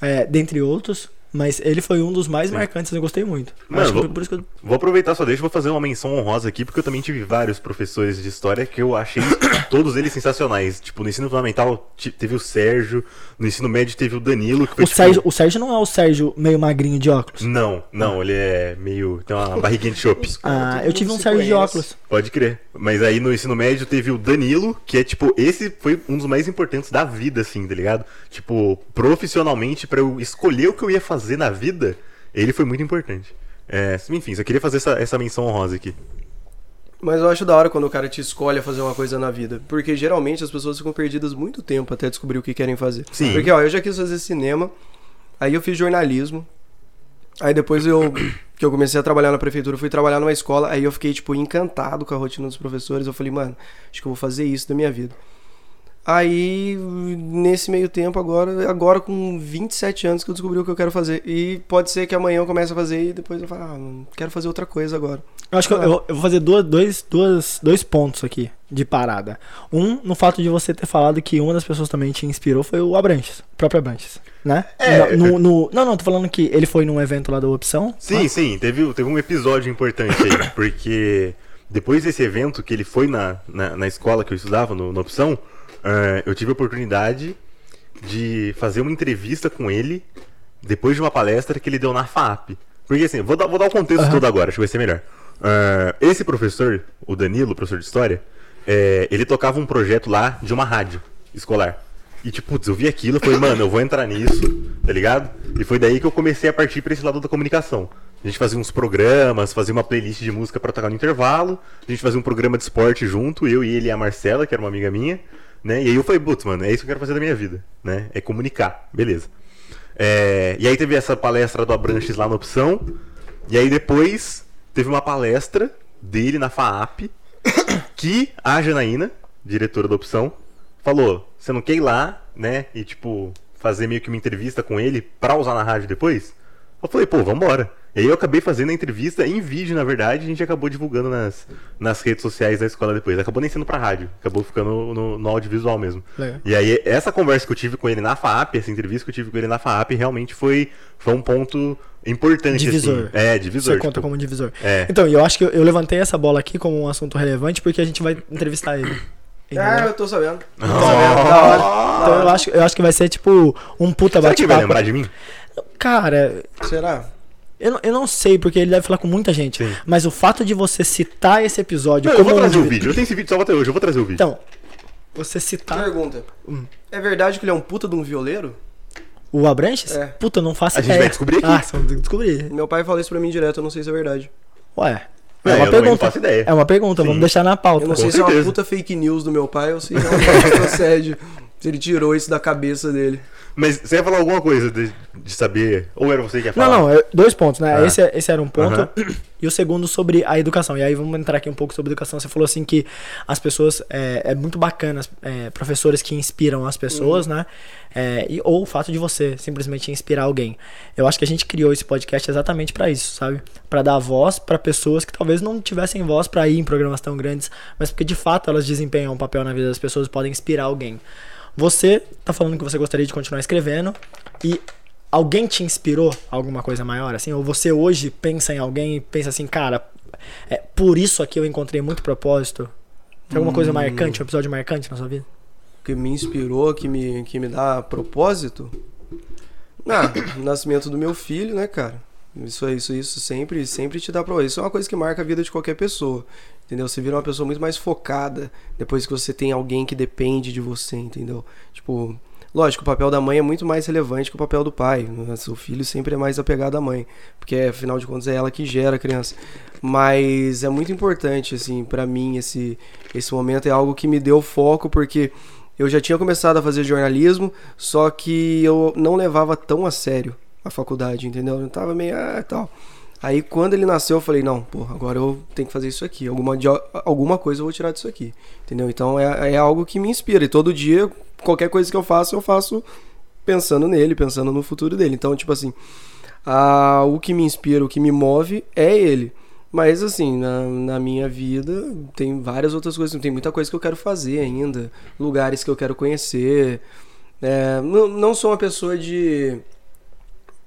é, dentre outros. Mas ele foi um dos mais marcantes, eu gostei muito. Mano, Acho que vou- por isso que eu... Vou aproveitar só deixa, vou fazer uma menção honrosa aqui, porque eu também tive vários professores de história que eu achei todos eles sensacionais. Tipo, no ensino fundamental teve o Sérgio, no ensino médio teve o Danilo, que foi O tipo, Sérgio, o Sérgio não é o Sérgio meio magrinho de óculos. Não, não, ele é meio. tem uma barriguinha de chope. Ah, eu tive um Sérgio de conhece. óculos. Pode crer. Mas aí no ensino médio teve o Danilo, que é tipo, esse foi um dos mais importantes da vida, assim, tá ligado? Tipo, profissionalmente, pra eu escolher o que eu ia fazer na vida, ele foi muito importante. É, enfim, só queria fazer essa, essa menção honrosa aqui. Mas eu acho da hora quando o cara te escolhe a fazer uma coisa na vida. Porque geralmente as pessoas ficam perdidas muito tempo até descobrir o que querem fazer. Sim. Porque, ó, eu já quis fazer cinema, aí eu fiz jornalismo. Aí depois eu que eu comecei a trabalhar na prefeitura, fui trabalhar numa escola, aí eu fiquei tipo encantado com a rotina dos professores. Eu falei, mano, acho que eu vou fazer isso da minha vida. Aí, nesse meio tempo, agora, agora com 27 anos que eu descobri o que eu quero fazer. E pode ser que amanhã eu comece a fazer e depois eu falo, ah, quero fazer outra coisa agora. Eu acho que eu, eu- eu vou fazer duas, dois, duas, dois pontos aqui de parada. Um, no fato de você ter falado que uma das pessoas também te inspirou foi o Abranches, o próprio Abranches, né? É. No, no- não, não, tô falando que ele foi num evento lá da Opção. Sim, sim, teve, teve um episódio importante aí, porque depois desse evento que ele foi na, na, na escola que eu estudava, no, na opção, eh, eu tive a oportunidade de fazer uma entrevista com ele depois de uma palestra que ele deu na FAP. Porque assim, vou dar, vou dar o contexto todo agora, acho que vai ser melhor. Eh, esse professor, o Danilo, professor de história, eh, ele tocava um projeto lá de uma rádio escolar. E tipo, putz, eu vi aquilo, falei, mano, eu vou entrar nisso, tá ligado? E foi daí que eu comecei a partir pra esse lado da comunicação. A gente fazia uns programas, fazia uma playlist de música pra tocar no intervalo, a gente fazia um programa de esporte junto, eu e ele e a Marcela, que era uma amiga minha, né? E aí eu falei, putz, mano, é isso que eu quero fazer da minha vida, né? É comunicar, beleza. É, e aí teve essa palestra do Abranches lá na opção, e aí depois teve uma palestra dele na FAAP, que a Janaína, diretora da opção, falou: Você não quer ir lá, né? E tipo, fazer meio que uma entrevista com ele pra usar na rádio depois? Eu falei, pô, vambora. E aí eu acabei fazendo a entrevista em vídeo, na verdade, a gente acabou divulgando nas, nas redes sociais da escola depois. Acabou nem sendo pra rádio, acabou ficando no, no audiovisual mesmo. Legal. E aí, essa conversa que eu tive com ele na FAAP, essa entrevista que eu tive com ele na FAAP, realmente foi, foi um ponto importante. Divisor. Assim. É, divisor. Você conta tipo, como divisor. É. Então, e eu acho que eu, eu levantei essa bola aqui como um assunto relevante porque a gente vai entrevistar ele. Ah, eu tô sabendo. Tô Oh. sabendo. Da hora. Então eu acho, eu acho que vai ser tipo um puta Será que ele vai bate-papo. lembrar de mim? Cara, Será? eu não, eu não sei, porque ele deve falar com muita gente. Sim. Mas o fato de você citar esse episódio Não, eu como vou um trazer o de- vídeo. Eu tenho esse vídeo salvo até hoje, eu vou trazer o vídeo. Então, você citar Pergunta. Hum. É verdade que ele é um puta de um violeiro? o Abranches? É. Puta, eu não faço A gente ideia. vai descobrir aqui. Ah, vai descobrir. Meu pai fala isso pra mim direto, eu não sei se é verdade. Ué. É, É, uma eu também não pergunta. faço ideia. É uma pergunta, Sim. vamos deixar na pauta. Eu não Com sei se é uma certeza. puta fake news do meu pai ou se realmente procede. Se ele tirou isso da cabeça dele. Mas você ia falar alguma coisa de, de saber? Ou era você que ia Não, falar? não, é dois pontos, né? Ah. Esse, esse era um ponto. Aham. E o segundo sobre a educação. E aí vamos entrar aqui um pouco sobre educação. Você falou assim que as pessoas. É, é muito bacana, é, professores que inspiram as pessoas, né? É, e, ou o fato de você simplesmente inspirar alguém. Eu acho que a gente criou esse podcast exatamente pra isso, sabe? Pra dar voz pra pessoas que talvez não tivessem voz pra ir em programas tão grandes, mas porque de fato elas desempenham um papel na vida das pessoas e podem inspirar alguém. Você tá falando que você gostaria de continuar escrevendo e alguém te inspirou alguma coisa maior, assim? Ou você hoje pensa em alguém e pensa assim, cara, é, por isso aqui eu encontrei muito propósito? Tem alguma coisa marcante, um episódio marcante na sua vida? Que me inspirou, que me, que me dá propósito. Ah, o nascimento do meu filho, né, cara? Isso, isso, isso sempre, sempre te dá propósito. Isso é uma coisa que marca a vida de qualquer pessoa. Entendeu? Você vira uma pessoa muito mais focada depois que você tem alguém que depende de você, entendeu? Tipo, lógico, o papel da mãe é muito mais relevante que o papel do pai. né? Seu filho sempre é mais apegado à mãe, porque afinal de contas é ela que gera a criança. Mas é muito importante, assim, pra mim, esse, esse momento é algo que me deu foco, porque eu já tinha começado a fazer jornalismo, só que eu não levava tão a sério a faculdade, entendeu? Eu tava meio, ah, tal. Aí quando ele nasceu, eu falei, não, pô, agora eu tenho que fazer isso aqui. Alguma, alguma coisa eu vou tirar disso aqui. Entendeu? Então é, é algo que me inspira. E todo dia, qualquer coisa que eu faço, eu faço pensando nele, pensando no futuro dele. Então, tipo assim, ah, o que me inspira, o que me move é ele. Mas assim, na, na minha vida tem várias outras coisas, tem muita coisa que eu quero fazer ainda, lugares que eu quero conhecer. É, não, não sou uma pessoa de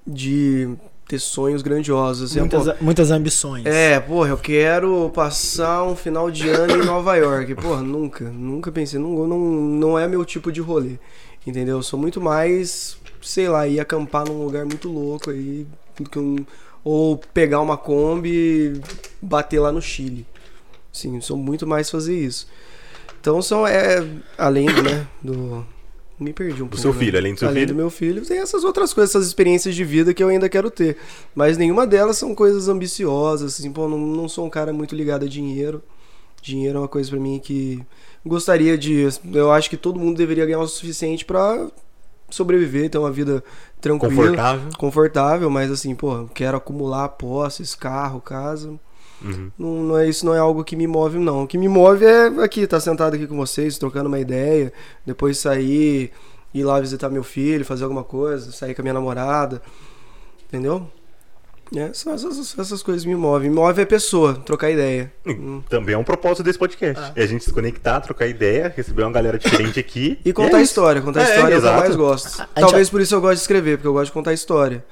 de ter sonhos grandiosos. Muitas, pô, muitas ambições. é, porra, eu quero passar um final de ano em Nova York. Porra, nunca, nunca pensei, não, não, não é meu tipo de rolê. Entendeu? Eu sou muito mais, sei lá, ir acampar num lugar muito louco aí. do que um- ou pegar uma Kombi e bater lá no Chile. Sim, sou muito mais fazer isso. Então são, é, além né, do... Me perdi um pouco. seu né? filho, além do seu além filho. do meu filho, tem essas outras coisas, essas experiências de vida que eu ainda quero ter. Mas nenhuma delas são coisas ambiciosas, assim, pô, não, não sou um cara muito ligado a dinheiro. Dinheiro é uma coisa pra mim que gostaria de. Eu acho que todo mundo deveria ganhar o suficiente pra sobreviver, ter uma vida tranquila, Confortável. confortável, mas assim, pô, quero acumular posses, carro, casa. Uhum. Não, não é isso não é algo que me move não. O que me move é aqui, estar sentado aqui com vocês, trocando uma ideia, depois sair, ir lá visitar meu filho, fazer alguma coisa, sair com a minha namorada, entendeu? É, só essas, essas coisas me movem. Me move é pessoa, trocar ideia. Hum. Também é um propósito desse podcast. Ah. É a gente se conectar, trocar ideia, receber uma galera diferente aqui. E contar é história, contar É, história é o que eu mais gosto. Talvez por isso eu gosto de escrever, porque eu gosto de contar história.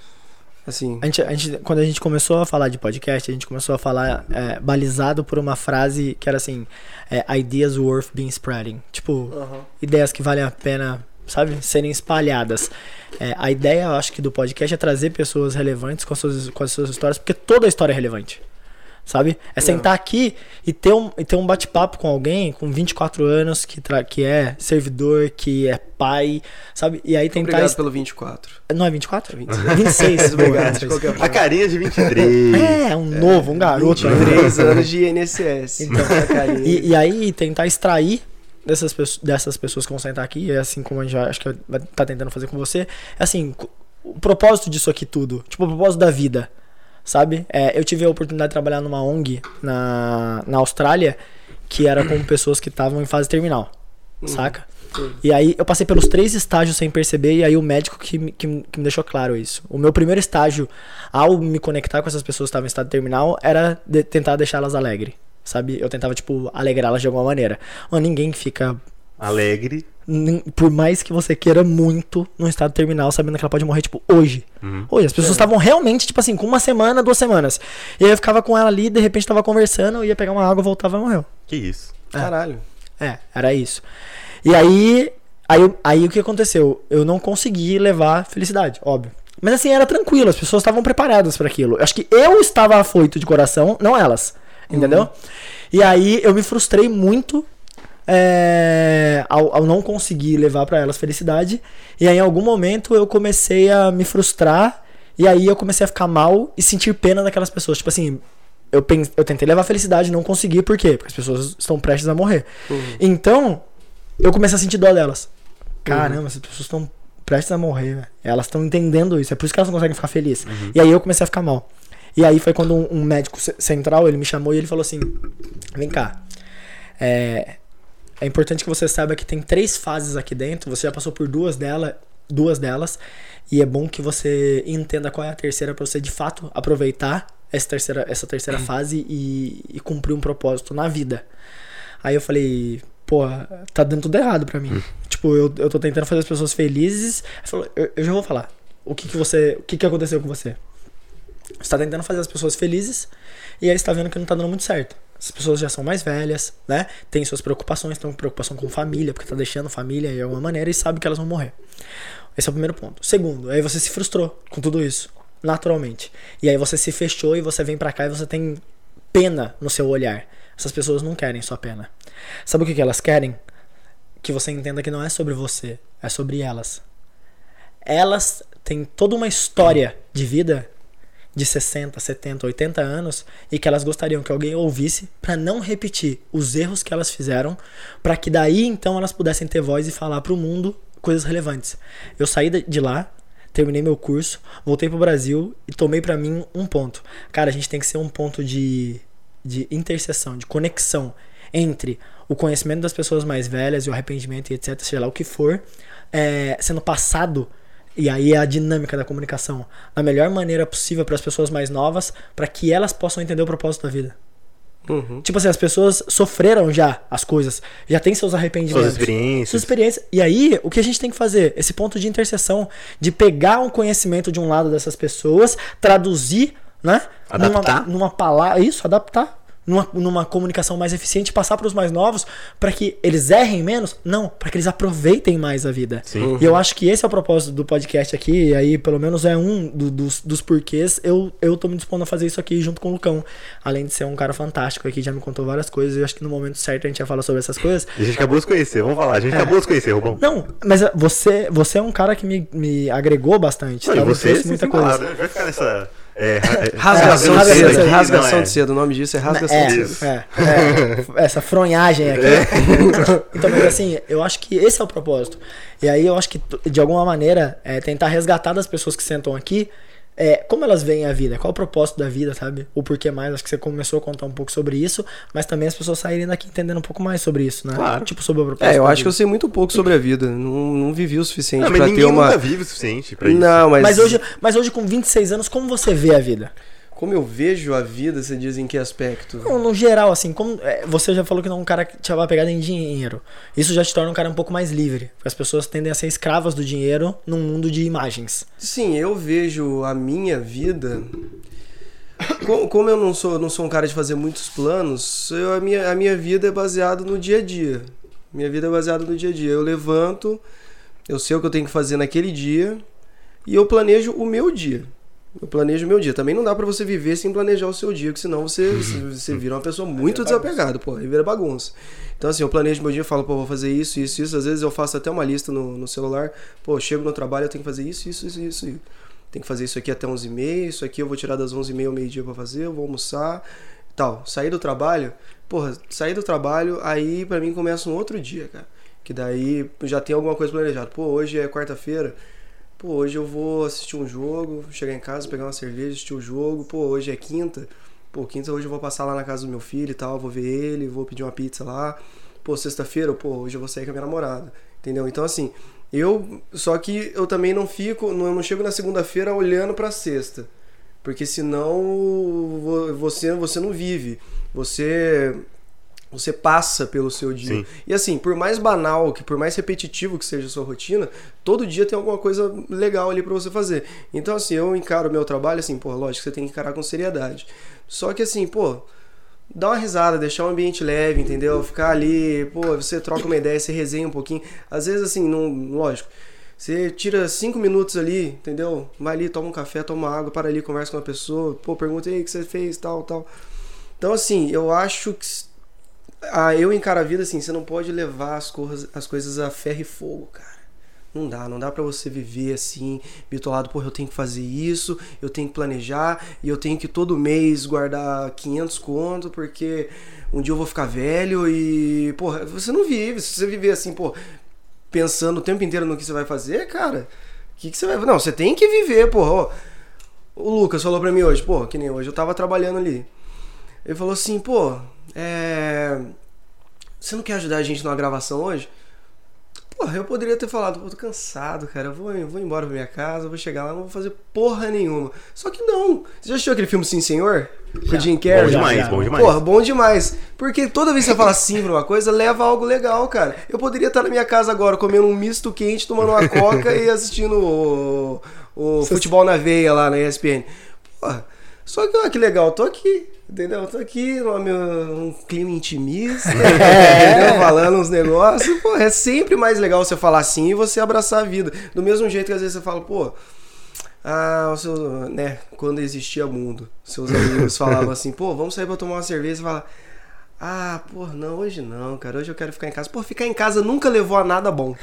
Assim, A gente, a gente- quando a gente começou a falar de podcast, a gente começou a falar é, balizado por uma frase que era assim: é, ideas worth being spreading. Tipo, ideias que valem a pena, sabe, serem espalhadas. É, a ideia, eu acho que do podcast é trazer pessoas relevantes com as suas, com as suas histórias, porque toda história é relevante. Sabe? É sentar aqui e ter um, e ter um bate-papo com alguém com 24 anos que, tra- que é servidor, que é pai, sabe? E aí tentar. Obrigado pelo 24. Não é 24? 26. 26, boa, Obrigado, de 26. qualquer A carinha de 23. É, um novo, um garoto. ainda. 23 anos de INSS. Então, a carinha. E, e aí tentar extrair dessas, dessas pessoas que vão sentar aqui, é assim como a gente já, acho que vai tá tentando fazer com você, é assim, o propósito disso aqui tudo, tipo o propósito da vida, sabe? É, eu tive a oportunidade de trabalhar numa ONG na, na Austrália, que era com pessoas que estavam em fase terminal, saca? sim. E aí eu passei pelos três estágios sem perceber, e aí o médico que, me- que, me- que me deixou claro isso. O meu primeiro estágio, ao me conectar com essas pessoas que estavam em estado terminal, era de- tentar deixá-las alegres. Sabe? Eu tentava, tipo, alegrá-las de alguma maneira. Mano, ninguém fica. Alegre. Por mais que você queira muito num estado terminal, sabendo que ela pode morrer, tipo, hoje. Hoje. As pessoas estavam realmente, tipo assim, com uma semana, duas semanas. E aí eu ficava com ela ali, de repente tava conversando, eu ia pegar uma água, voltava e morreu. Que isso. Caralho. É, era isso. E aí, aí, eu- aí o que aconteceu? Eu não consegui levar felicidade, óbvio. Mas assim, era tranquilo, as pessoas estavam preparadas para aquilo. Eu Acho que eu estava afoito de coração, não elas. Entendeu? E aí eu me frustrei muito é, ao, ao não conseguir levar para elas felicidade. E aí em algum momento eu comecei a me frustrar. E aí eu comecei a ficar mal e sentir pena daquelas pessoas. Tipo assim, eu, eu tentei levar felicidade, não consegui, por quê? Porque as pessoas estão prestes a morrer. Então, eu comecei a sentir dó delas. Caramba, essas pessoas estão prestes a morrer. Elas estão entendendo isso, é por isso que elas não conseguem ficar felizes. E aí eu comecei a ficar mal. E aí foi quando um, um médico ce- central, ele me chamou e ele falou assim: Vem cá. É, é importante que você saiba que tem três fases aqui dentro. Você já passou por duas, dela, duas delas. E é bom que você entenda qual é a terceira para você de fato aproveitar essa terceira, essa terceira fase e, e cumprir um propósito na vida. Aí eu falei, pô, tá dando tudo errado pra mim. Tipo, eu, eu tô tentando fazer as pessoas felizes. Falou, eu, eu já vou falar. O que que você. O que que aconteceu com você? Você tá tentando fazer as pessoas felizes e aí você tá vendo que não tá dando muito certo. As pessoas já são mais velhas, né? Tem suas preocupações, estão com preocupação com família, porque tá deixando família de alguma maneira e sabe que elas vão morrer. Esse é o primeiro ponto. Segundo, aí você se frustrou com tudo isso, naturalmente. E aí você se fechou e você vem pra cá e você tem pena no seu olhar. Essas pessoas não querem sua pena. Sabe o que, que elas querem? Que você entenda que não é sobre você, é sobre elas. Elas têm toda uma história de vida de 60, 70, 80 anos e que elas gostariam que alguém ouvisse para não repetir os erros que elas fizeram, para que daí então elas pudessem ter voz e falar pro mundo coisas relevantes. Eu saí de- lá, terminei meu curso, voltei pro Brasil e tomei pra mim um ponto. Cara, a gente tem que ser um ponto de de interseção, de conexão entre o conhecimento das pessoas mais velhas e o arrependimento e etc, seja lá o que for, é, sendo passado e aí é a dinâmica da comunicação da melhor maneira possível para as pessoas mais novas, para que elas possam entender o propósito da vida. Uhum. Tipo assim, as pessoas sofreram já as coisas, já tem seus arrependimentos. Suas experiências. Suas experiências. E aí, o que a gente tem que fazer? Esse ponto de interseção, de pegar um conhecimento de um lado dessas pessoas, traduzir, né? Adaptar. Numa, numa palavra. Isso, adaptar. Numa, numa comunicação mais eficiente, passar para os mais novos, para que eles errem menos? Não, para que eles aproveitem mais a vida. Sim. E eu acho que esse é o propósito do podcast aqui, e aí pelo menos é um do- dos, dos porquês eu, eu tô me dispondo a fazer isso aqui junto com o Lucão. Além de ser um cara fantástico aqui, já me contou várias coisas, e eu acho que no momento certo a gente vai falar sobre essas coisas. A gente acabou de se conhecer, vamos falar. A gente acabou de se conhecer, Rubão. Não, mas uh, você, você é um cara que me, me agregou bastante. Não, tá? você, muita coisa. claro, né? Vai ficar nessa. É, é, Rasgação É, de cedo. rasgação aqui, de Rasgação é. de cedo. O nome disso é rasgação É, de cedo. É, é, essa fronhagem aqui. então, mas assim, eu acho que esse é o propósito. E aí eu acho que, de alguma maneira, é tentar resgatar das pessoas que sentam aqui é, como elas veem a vida, qual o propósito da vida, sabe? O porquê mais. Acho que você começou a contar um pouco sobre isso, mas também as pessoas saírem daqui entendendo um pouco mais sobre isso, né? Claro. Tipo, sobre o propósito. É, eu da acho que eu vida. sei muito pouco sobre a vida. Não, não vivi o suficiente Não, mas pra ter uma. nunca vive o suficiente pra isso. Não, mas. Mas hoje, mas hoje, com 26 anos, como você vê a vida? Como eu vejo a vida, você diz em que aspecto? Não, no geral, assim, como é, você já falou que não é um cara que te vai pegar em dinheiro. Isso já te torna um cara um pouco mais livre. Porque as pessoas tendem a ser escravas do dinheiro num mundo de imagens. Sim, eu vejo a minha vida. Co- Como eu não sou, não sou um cara de fazer muitos planos, eu- a, minha, a minha vida é baseada no dia a dia. Minha vida é baseada no dia a dia. Eu levanto, eu sei o que eu tenho que fazer naquele dia e eu planejo o meu dia. Eu planejo meu dia. Também não dá pra você viver sem planejar o seu dia, porque senão você, você vira uma pessoa muito desapegada, pô, aí vira bagunça. Então, assim, eu planejo meu dia, falo, pô, vou fazer isso, isso, isso. Às vezes eu faço até uma lista no, no celular. Pô, chego no trabalho, eu tenho que fazer isso, isso, isso, isso. Tem que fazer isso aqui até 11h30, isso aqui eu vou tirar das 11h30 ao meio-dia pra fazer, eu vou almoçar tal. Sair do trabalho, porra, sair do trabalho, aí pra mim começa um outro dia, cara. Que daí já tem alguma coisa planejada. Pô, hoje é quarta-feira. Pô, hoje eu vou assistir um jogo, chegar em casa, pegar uma cerveja, assistir o um jogo. Pô, hoje é quinta. Pô, quinta hoje eu vou passar lá na casa do meu filho e tal, vou ver ele, vou pedir uma pizza lá. Pô, sexta-feira, pô, hoje eu vou sair com a minha namorada. Entendeu? Então assim, eu só que eu também não fico, não, não chego na segunda-feira olhando para sexta. Porque senão você você não vive. Você você passa pelo seu dia. Sim. E assim, por mais banal, que por mais repetitivo que seja a sua rotina, todo dia tem alguma coisa legal ali para você fazer. Então assim, eu encaro o meu trabalho assim, pô, lógico que você tem que encarar com seriedade. Só que assim, pô, dá uma risada, deixar o ambiente leve, entendeu? Ficar ali, pô, você troca uma ideia, você resenha um pouquinho. Às vezes assim, não, lógico, você tira cinco minutos ali, entendeu? Vai ali, toma um café, toma água, para ali, conversa com uma pessoa, pô, pergunta aí o que você fez, tal, tal. Então assim, eu acho que ah, eu encaro a vida assim, você não pode levar as, coisas, as coisas a ferro e fogo, cara. Não dá, não dá para você viver assim, bitolado, porra, eu tenho que fazer isso, eu tenho que planejar e eu tenho que todo mês guardar 500 conto porque um dia eu vou ficar velho e, porra, você não vive. Se você viver assim, pô, pensando o tempo inteiro no que você vai fazer, cara, o que, que você vai Não, você tem que viver, porra. o Lucas falou pra mim hoje, pô, que nem hoje eu tava trabalhando ali. Ele falou assim, pô, é... Você não quer ajudar a gente numa gravação hoje? Porra, eu poderia ter falado, pô, tô cansado, cara. Eu vou, eu vou embora pra minha casa, vou chegar lá, não vou fazer porra nenhuma. Só que não. Você já assistiu aquele filme Sim Senhor? Com o Jim Carrey? Bom demais, já. bom demais. Porra, bom demais. Porque toda vez que você fala sim pra uma coisa, leva algo legal, cara. Eu poderia estar na minha casa agora comendo um misto quente, tomando uma coca e assistindo o, o futebol na veia lá na ESPN. Porra. Só que, olha que legal, tô aqui Entendeu? Eu tô aqui no meu um clima intimista, é. falando uns negócios. Pô, é sempre mais legal você falar assim e você abraçar a vida. Do mesmo jeito que às vezes você fala, pô, ah, o seu, né, quando existia mundo, seus amigos falavam assim, pô, vamos sair pra tomar uma cerveja e falar. Ah, pô, não, hoje não, cara. Hoje eu quero ficar em casa. Pô, ficar em casa nunca levou a nada bom.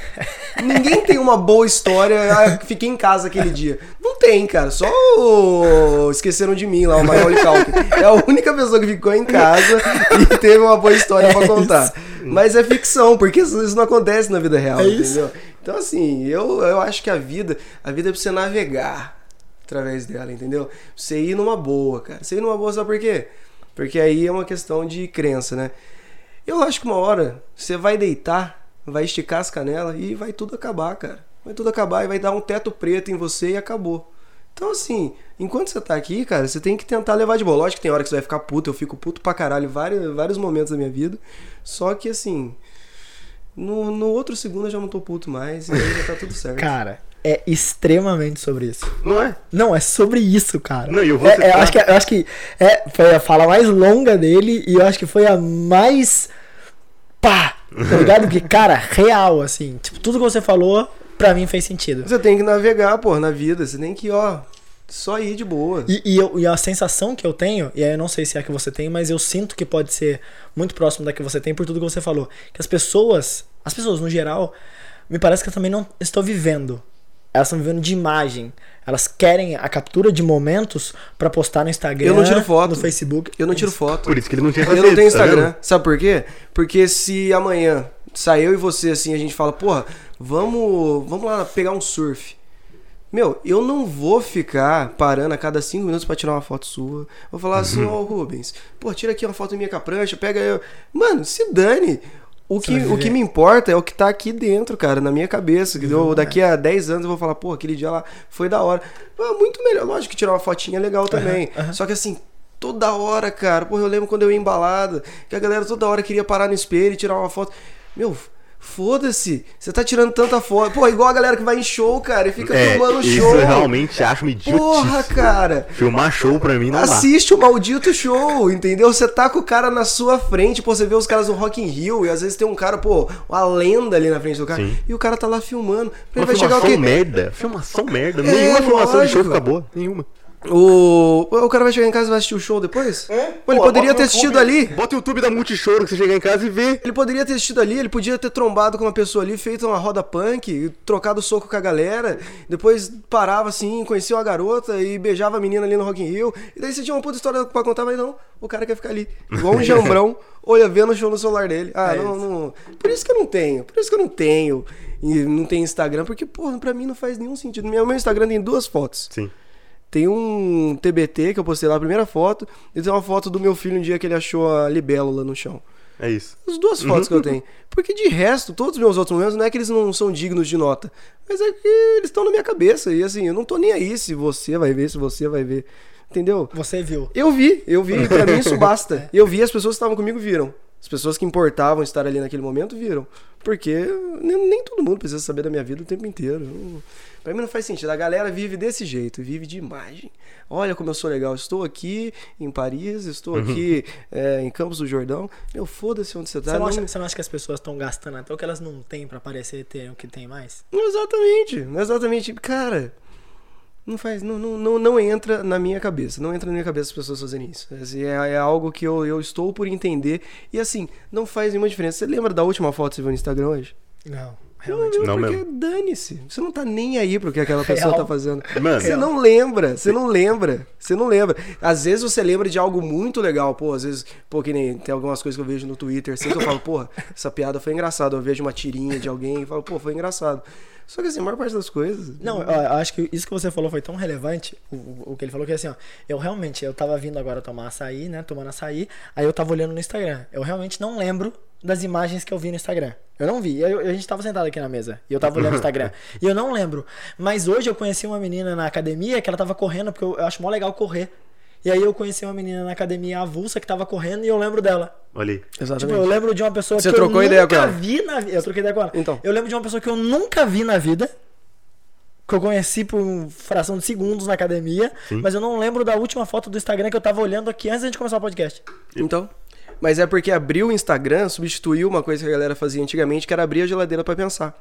Ninguém tem uma boa história. Ah, fiquei em casa aquele dia. Não tem, cara. Só o... esqueceram de mim lá, o Culkin. É a única pessoa que ficou em casa e teve uma boa história é para contar. Mas é ficção, porque isso não acontece na vida real, é entendeu? Isso. Então, assim, eu, eu acho que a vida, a vida é pra você navegar através dela, entendeu? Você ir numa boa, cara. Você ir numa boa, sabe por quê? Porque aí é uma questão de crença, né? Eu acho que uma hora você vai deitar, vai esticar as canelas e vai tudo acabar, cara. Vai tudo acabar e vai dar um teto preto em você e acabou. Então, assim, enquanto você tá aqui, cara, você tem que tentar levar de boa. Lógico que tem hora que você vai ficar puto, eu fico puto pra caralho vários, vários momentos da minha vida. Só que, assim, no, no outro segundo eu já não tô puto mais e aí já tá tudo certo. Cara, é extremamente sobre isso. Não é? Não, é sobre isso, cara. Não, eu vou é, é, eu acho que, eu acho que é, foi a fala mais longa dele e eu acho que foi a mais. pá! Tá ligado? Que, cara, real, assim. Tipo, tudo que você falou, pra mim fez sentido. Você tem que navegar, pô, na vida. Você tem que, ó, só ir de boa. E, e, eu, e, a sensação que eu tenho, e aí eu não sei se é a que você tem, mas eu sinto que pode ser muito próximo da que você tem por tudo que você falou. Que as pessoas, as pessoas no geral, me parece que eu também não estou vivendo elas estão vivendo de imagem. Elas querem a captura de momentos para postar no Instagram, eu não tiro foto. no Facebook. Eu não tiro foto. Por isso que ele não tinha Eu não tenho Instagram. Tá Sabe por quê? Porque se amanhã sair eu e você assim, a gente fala, porra, vamos, vamos lá pegar um surf. Meu, eu não vou ficar parando a cada cinco minutos para tirar uma foto sua. Vou falar assim, ó, oh, Rubens, pô, tira aqui uma foto minha com a prancha, pega eu. Mano, se dane. O que, o que me importa é o que tá aqui dentro, cara, na minha cabeça. Que uhum, daqui é. a 10 anos eu vou falar, pô, aquele dia lá foi da hora. Ah, muito melhor. Lógico que tirar uma fotinha é legal também. Uhum, uhum. Só que assim, toda hora, cara. Pô, eu lembro quando eu ia embalada, que a galera toda hora queria parar no espelho e tirar uma foto. Meu, Foda-se, você tá tirando tanta foto. Pô, igual a galera que vai em show, cara, e fica é, filmando show. Isso eu realmente acho me Porra, cara. Filmar show pra mim não Assiste dá. o maldito show, entendeu? Você tá com o cara na sua frente, pô, você vê os caras do Rock in Rio, e às vezes tem um cara, pô, uma lenda ali na frente do cara, Sim. e o cara tá lá filmando. Ele vai chegar o quê? merda, filmação merda. É, Nenhuma filmação de show fica boa, nenhuma. O, o cara vai chegar em casa e vai assistir o show depois? Pô, ele Pô, poderia ter assistido YouTube- ali. Bota o YouTube da Multishoro que você chegar em casa e vê. Ele poderia ter assistido ali, ele podia ter trombado com uma pessoa ali, feito uma roda punk, trocado soco com a galera, depois parava assim, conhecia uma garota e beijava a menina ali no Rock in Rio. E daí você tinha uma puta história pra contar, mas não, o cara quer ficar ali, igual um jambrão, olha, vendo o show no celular dele. Ah, É não, isso. não. Por isso que eu não tenho, por isso que eu não tenho. E não tenho Instagram, porque, porra, pra mim não faz nenhum sentido. Meu, meu Instagram tem duas fotos. Sim. Tem um TBT que eu postei lá, a primeira foto, e tem uma foto do meu filho um dia que ele achou a libélula no chão. É isso. As duas fotos que eu tenho. Porque de resto, todos os meus outros momentos, não é que eles não são dignos de nota. Mas é que eles estão na minha cabeça. E assim, eu não tô nem aí se você vai ver, se você vai ver. Entendeu? Você viu. Eu vi, eu vi. e Pra mim isso basta. Eu vi, as pessoas que estavam comigo viram. As pessoas que importavam estar ali naquele momento viram. Porque nem, nem todo mundo precisa saber da minha vida o tempo inteiro. Eu- Pra mim não faz sentido. A galera vive desse jeito, vive de imagem. Olha como eu sou legal. Estou aqui em Paris, estou aqui é, em Campos do Jordão. Meu, foda-se onde você tá. Você não, não- acha, você não acha que as pessoas estão gastando até o que elas não têm pra parecer ter o que tem mais? Exatamente, exatamente. Cara, não faz, não, não, não, não entra na minha cabeça. Não entra na minha cabeça as pessoas fazerem isso. Assim, é, é algo que eu, eu estou por entender. E assim, não faz nenhuma diferença. Você lembra da última foto que você viu no Instagram hoje? Não, Não, realmente. viu, Não porque mesmo. dane-se. Você não tá nem aí pro que aquela pessoa Real. tá fazendo. Mano. Você não lembra, você não lembra, você não lembra. Às vezes você lembra de algo muito legal, pô, às vezes, pô, que nem tem algumas coisas que eu vejo no Twitter, assim, que eu falo, porra, essa piada foi engraçada. Eu vejo uma tirinha de alguém e falo, pô, foi engraçado. Só que assim, a maior parte das coisas. Não, eu eu acho que isso que você falou foi tão relevante, o, o- o que ele falou, que assim, ó, eu realmente, eu tava vindo agora tomar açaí, né, tomando açaí, aí eu tava olhando no Instagram, eu realmente não lembro das imagens que eu vi no Instagram, eu não vi, eu- a gente tava sentado aqui na mesa, e eu tava olhando no Instagram, e eu não lembro, mas hoje eu conheci uma menina na academia que ela tava correndo, porque eu, eu acho mó legal correr, e aí eu conheci uma menina na academia avulsa que tava correndo e eu lembro dela. Olha aí. Tipo, Exatamente. eu lembro de uma pessoa Você que trocou eu ideia nunca com ela? vi na vida. Eu troquei ideia com ela. Então. Eu lembro de uma pessoa que eu nunca vi na vida. Que eu conheci por fração de segundos na academia. Mas eu não lembro da última foto do Instagram que eu tava olhando aqui antes da gente começar o podcast. Então. Mas é porque abrir o Instagram substituiu uma coisa que a galera fazia antigamente, que era abrir a geladeira pra pensar.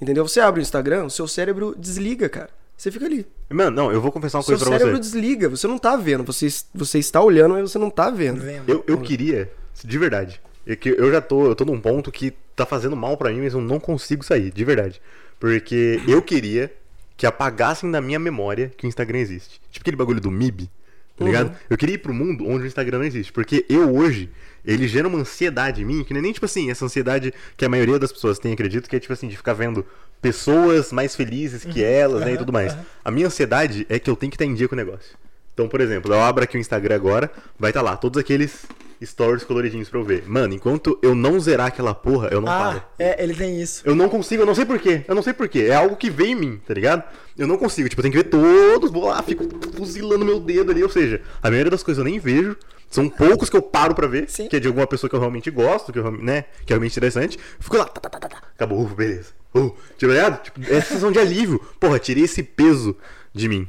Entendeu? Você abre o Instagram, o seu cérebro desliga, cara. Você fica ali. Mano, não, eu vou confessar uma seu coisa pra cérebro você. desliga. Você não tá vendo. Você, você está olhando, mas você não tá vendo. Eu, eu queria, de verdade. É que eu já tô, eu tô num ponto que tá fazendo mal pra mim, mas eu não consigo sair, de verdade. Porque eu queria que apagassem da minha memória que o Instagram existe. Tipo aquele bagulho do MIB, tá ligado? Eu queria ir pro mundo onde o Instagram não existe. Porque eu hoje, ele gera uma ansiedade em mim, que não é nem tipo assim, essa ansiedade que a maioria das pessoas tem, acredito, que é tipo assim, de ficar vendo pessoas mais felizes que elas, né, e tudo mais. A minha ansiedade é que eu tenho que estar em dia com o negócio. Então, por exemplo, eu abro aqui o Instagram agora, vai estar lá todos aqueles stories coloridinhos pra eu ver. Mano, enquanto eu não zerar aquela porra, eu não paro. Ah, é, ele tem isso. Eu não consigo, eu não sei porquê. Eu não sei porquê. É algo que vem em mim, tá ligado? Eu não consigo. Tipo, eu tenho que ver todos, vou lá, fico fuzilando meu dedo ali. Ou seja, a maioria das coisas eu nem vejo. São poucos que eu paro pra ver, Sim. que é de alguma pessoa que eu realmente gosto, que, eu, né, que é realmente interessante. Fico lá, tá, tá, tá, tá, tá. acabou, ufa, beleza. Uh, tipo, tá ligado? Tipo, é sensação de alívio. Porra, tirei esse peso de mim.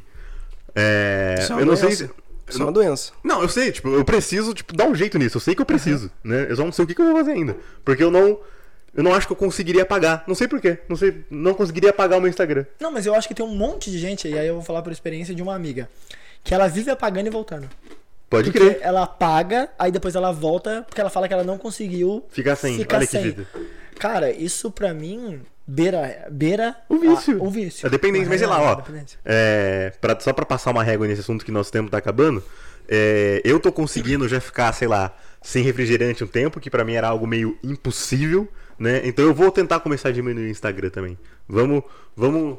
É, Isso é uma eu não sei doença. se. Isso é uma doença. Não, eu sei, tipo, eu preciso, tipo, dar um jeito nisso. Eu sei que eu preciso, né? Eu só não sei o que, que eu vou fazer ainda. Porque eu não. Eu não acho que eu conseguiria apagar. Não sei porquê. Não sei. Não conseguiria apagar o meu Instagram. Não, mas eu acho que tem um monte de gente, e aí eu vou falar por experiência de uma amiga, que ela vive apagando e voltando. Pode Porque crer. ela apaga, aí depois ela volta, porque ela fala que ela não conseguiu Ficar sem. ficar Olha que sem. vida. Cara, isso pra mim beira, beira O vício. a- o vício. É dependente, Uma mas sei lá, real ó. dependência. É, pra, só pra passar uma régua nesse assunto que nosso tempo tá acabando. é, eu tô conseguindo já ficar, sei lá, sem refrigerante um tempo, que pra mim era algo meio impossível, né? Então eu vou tentar começar a diminuir o Instagram também. Vamos, vamos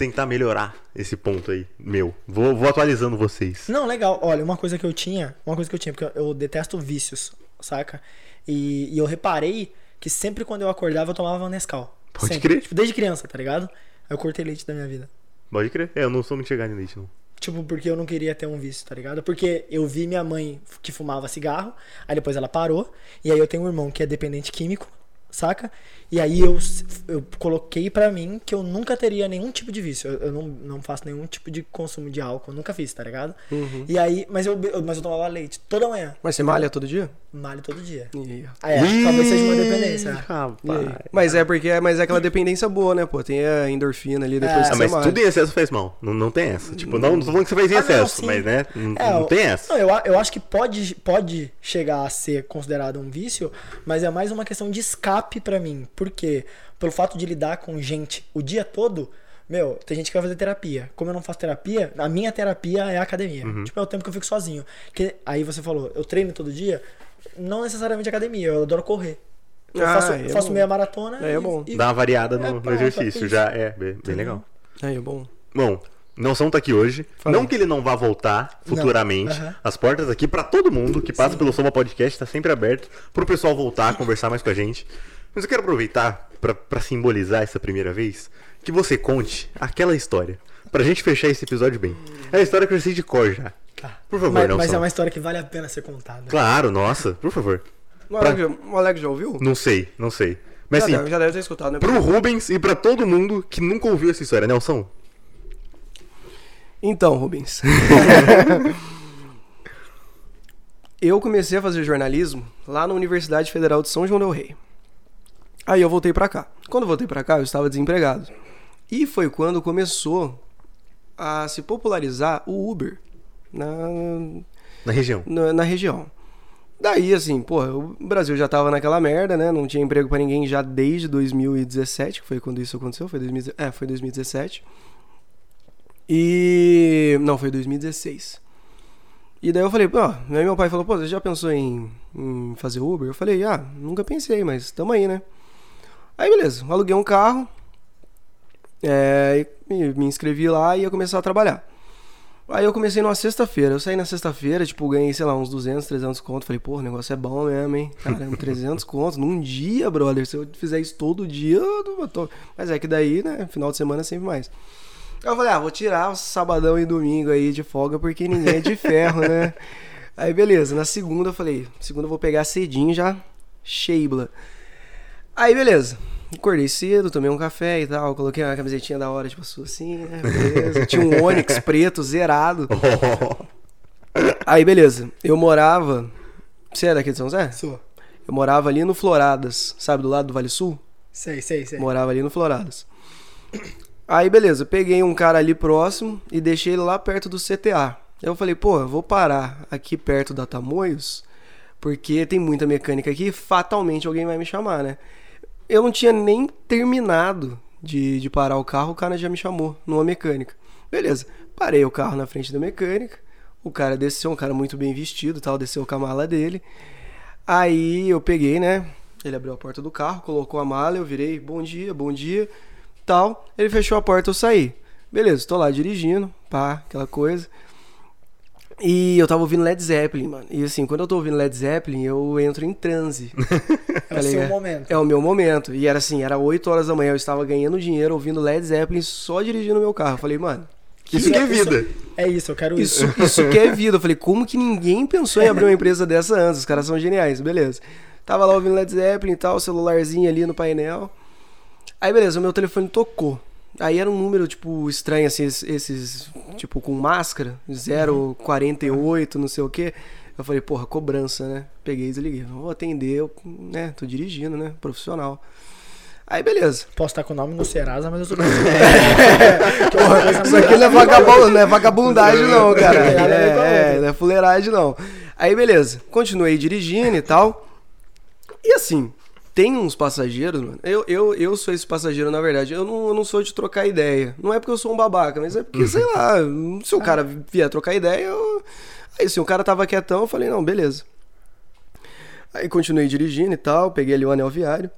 tentar melhorar esse ponto aí, meu. Vou, vou atualizando vocês. Não, legal. Olha, uma coisa que eu tinha, uma coisa que eu tinha, porque eu, eu detesto vícios, saca? E, e eu reparei que sempre quando eu acordava eu tomava Nescau. Pode Sempre. crer. Tipo, desde criança, tá ligado? Eu cortei leite da minha vida. Pode crer. É, eu não sou muito chegado em leite, não. Tipo, porque eu não queria ter um vício, tá ligado? Porque eu vi minha mãe que fumava cigarro, aí depois ela parou, e aí eu tenho um irmão que é dependente químico, saca? E aí eu, eu coloquei pra mim que eu nunca teria nenhum tipo de vício. Eu, eu não, não faço nenhum tipo de consumo de álcool, eu nunca fiz, tá ligado? E aí, mas eu, mas eu tomava leite toda manhã. Mas você malha todo dia? Male todo dia. E. Ah, é, talvez seja uma dependência. Rapaz. Mas é porque mas é aquela dependência boa, né, pô? Tem a endorfina ali depois É. que Ah, você mas malha. tudo em excesso faz mal. Não, não tem essa. Tipo, não, não tô falando que você faz em Ah, não, excesso, sim. mas né? Não, É, não tem essa. Não, eu, eu acho que pode, pode chegar a ser considerado um vício, mas é mais uma questão de escape pra mim. Por quê? Pelo fato de lidar com gente o dia todo. Meu, tem gente que vai fazer terapia. Como eu não faço terapia, a minha terapia é a academia. Uhum. Tipo, é o tempo que eu fico sozinho. Que, aí você falou, eu treino todo dia. Não necessariamente academia, eu adoro correr. Eu Ah, faço, é faço bom. meia maratona. É, é bom. E, Dá uma variada no, É, no pronto, exercício. Já é bem, bem legal. Aí, é bom. Bom, Nelson tá aqui hoje. Fala Não que ele não vá voltar futuramente. aham. As portas aqui pra todo mundo que passa pelo Soma Podcast tá sempre aberto pro pessoal voltar, conversar mais com a gente. Mas eu quero aproveitar pra, pra simbolizar essa primeira vez que você conte aquela história. Pra gente fechar esse episódio bem. É a história que eu sei de cor já. Tá. Por favor, mas, Nelson. mas é uma história que vale a pena ser contada. Claro, nossa, por favor. O Alex, já- o Alex já ouviu? Não sei, não sei. Mas já, assim, deve, já deve ter escutado, né? pro Rubens e pra todo mundo que nunca ouviu essa história, Nelson. Então, Rubens. eu comecei a fazer jornalismo lá na Universidade Federal de São João del Rei. Aí eu voltei pra cá. Quando eu voltei pra cá, eu estava desempregado. E foi quando começou a se popularizar o Uber na, Na região. na, na região. Daí, assim, pô, o Brasil já tava naquela merda, né? Não tinha emprego pra ninguém já desde 2017, que foi quando isso aconteceu. Foi 2000, é, foi 2017. E. Não, foi 2016. E daí eu falei, aí meu pai falou, pô, você já pensou em, em fazer Uber? Eu falei, ah, nunca pensei, mas tamo aí, né? Aí beleza, aluguei um carro, é, e me, me inscrevi lá e ia começar a trabalhar. Aí eu comecei numa sexta-feira. Eu saí na sexta-feira, tipo, ganhei, sei lá, uns 200, 300 conto. Falei, pô, o negócio é bom mesmo, hein? Caramba, 300 conto num dia, brother. Se eu fizer isso todo dia, eu tô... Mas é que daí, né, final de semana é sempre mais. Aí eu falei, ah, vou tirar o sabadão e domingo aí de folga, porque ninguém é de ferro, né? Aí beleza, na segunda eu falei, segunda eu vou pegar cedinho já, Sheibla. Aí beleza, acordei cedo, tomei um café e tal, coloquei uma camisetinha da hora, tipo, assim, né? Beleza. Tinha um Onix preto, zerado. Aí beleza, eu morava. Você é daqui de São José? Sua. Eu morava ali no Floradas, sabe, do lado do Vale Sul? Sei, sei, sei. Morava ali no Floradas. Aí, beleza, peguei um cara ali próximo e deixei ele lá perto do CTA. Eu falei, pô, eu vou parar aqui perto da Tamoios, porque tem muita mecânica aqui e fatalmente alguém vai me chamar, né? Eu não tinha nem terminado de, de parar o carro, o cara já me chamou numa mecânica. Beleza, parei o carro na frente da mecânica, o cara desceu, um cara muito bem vestido tal, desceu com a mala dele. Aí eu peguei, né? Ele abriu a porta do carro, colocou a mala, eu virei, bom dia, bom dia, tal. Ele fechou a porta, eu saí. Beleza, tô lá dirigindo, pá, aquela coisa. E eu tava ouvindo Led Zeppelin, mano. E assim, quando eu tô ouvindo Led Zeppelin, eu entro em transe. É o seu momento. É o meu momento. E era assim, era 8 horas da manhã, eu estava ganhando dinheiro ouvindo Led Zeppelin só dirigindo meu carro. Eu falei, mano, Isso que é vida. É isso, eu quero isso. isso, isso que é vida. Eu falei, como que ninguém pensou em abrir uma empresa dessa antes? Os caras são geniais, beleza. Tava lá ouvindo Led Zeppelin e tal, celularzinho ali no painel. Aí, beleza, o meu telefone tocou. Aí era um número, tipo, estranho, assim, esses, tipo, com máscara, 048, não sei o quê. Eu falei, porra, cobrança, né? Peguei e desliguei. Não vou atender, eu, né? Tô dirigindo, né? Profissional. Aí, beleza. Posso estar com o nome no Serasa, mas eu sou. Porra, isso aqui não é, vagabundo, não é vagabundagem, não, cara. É, é, não é fuleiragem, não. Aí, beleza. Continuei dirigindo e tal. E assim, tem uns passageiros, mano. Eu, eu, eu sou esse passageiro, na verdade. Eu não, eu não sou de trocar ideia. Não é porque eu sou um babaca, mas é porque, sei lá, se o cara vier trocar ideia, eu. Aí, se o cara tava quietão, eu falei, não, beleza. Aí continuei dirigindo e tal, peguei ali o anel viário.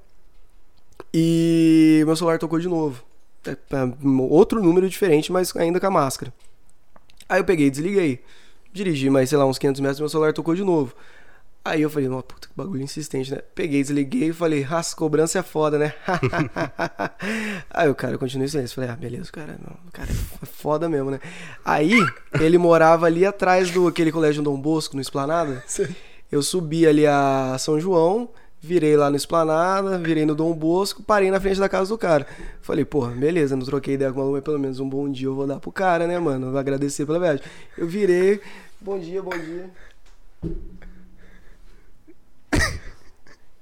E meu celular tocou de novo. É, é, Outro número diferente, mas ainda com a máscara. Aí eu peguei e desliguei. Dirigi mais, sei lá, uns 500 metros, meu celular tocou de novo. Aí eu falei, nossa, puta que bagulho insistente, né? Peguei, desliguei e falei, ah, cobrança é foda, né? Aí o cara continuou em silêncio. Falei, ah, beleza, cara, não, o cara é foda mesmo, né? Aí ele morava ali atrás do aquele colégio Dom Bosco, no Esplanada. Eu subi ali a São João, virei lá no Esplanada, virei no Dom Bosco, parei na frente da casa do cara. Falei, porra, beleza, não troquei ideia com o maluco, mas pelo menos um bom dia eu vou dar pro cara, né, mano? Vou agradecer pela viagem. Eu virei, bom dia, bom dia.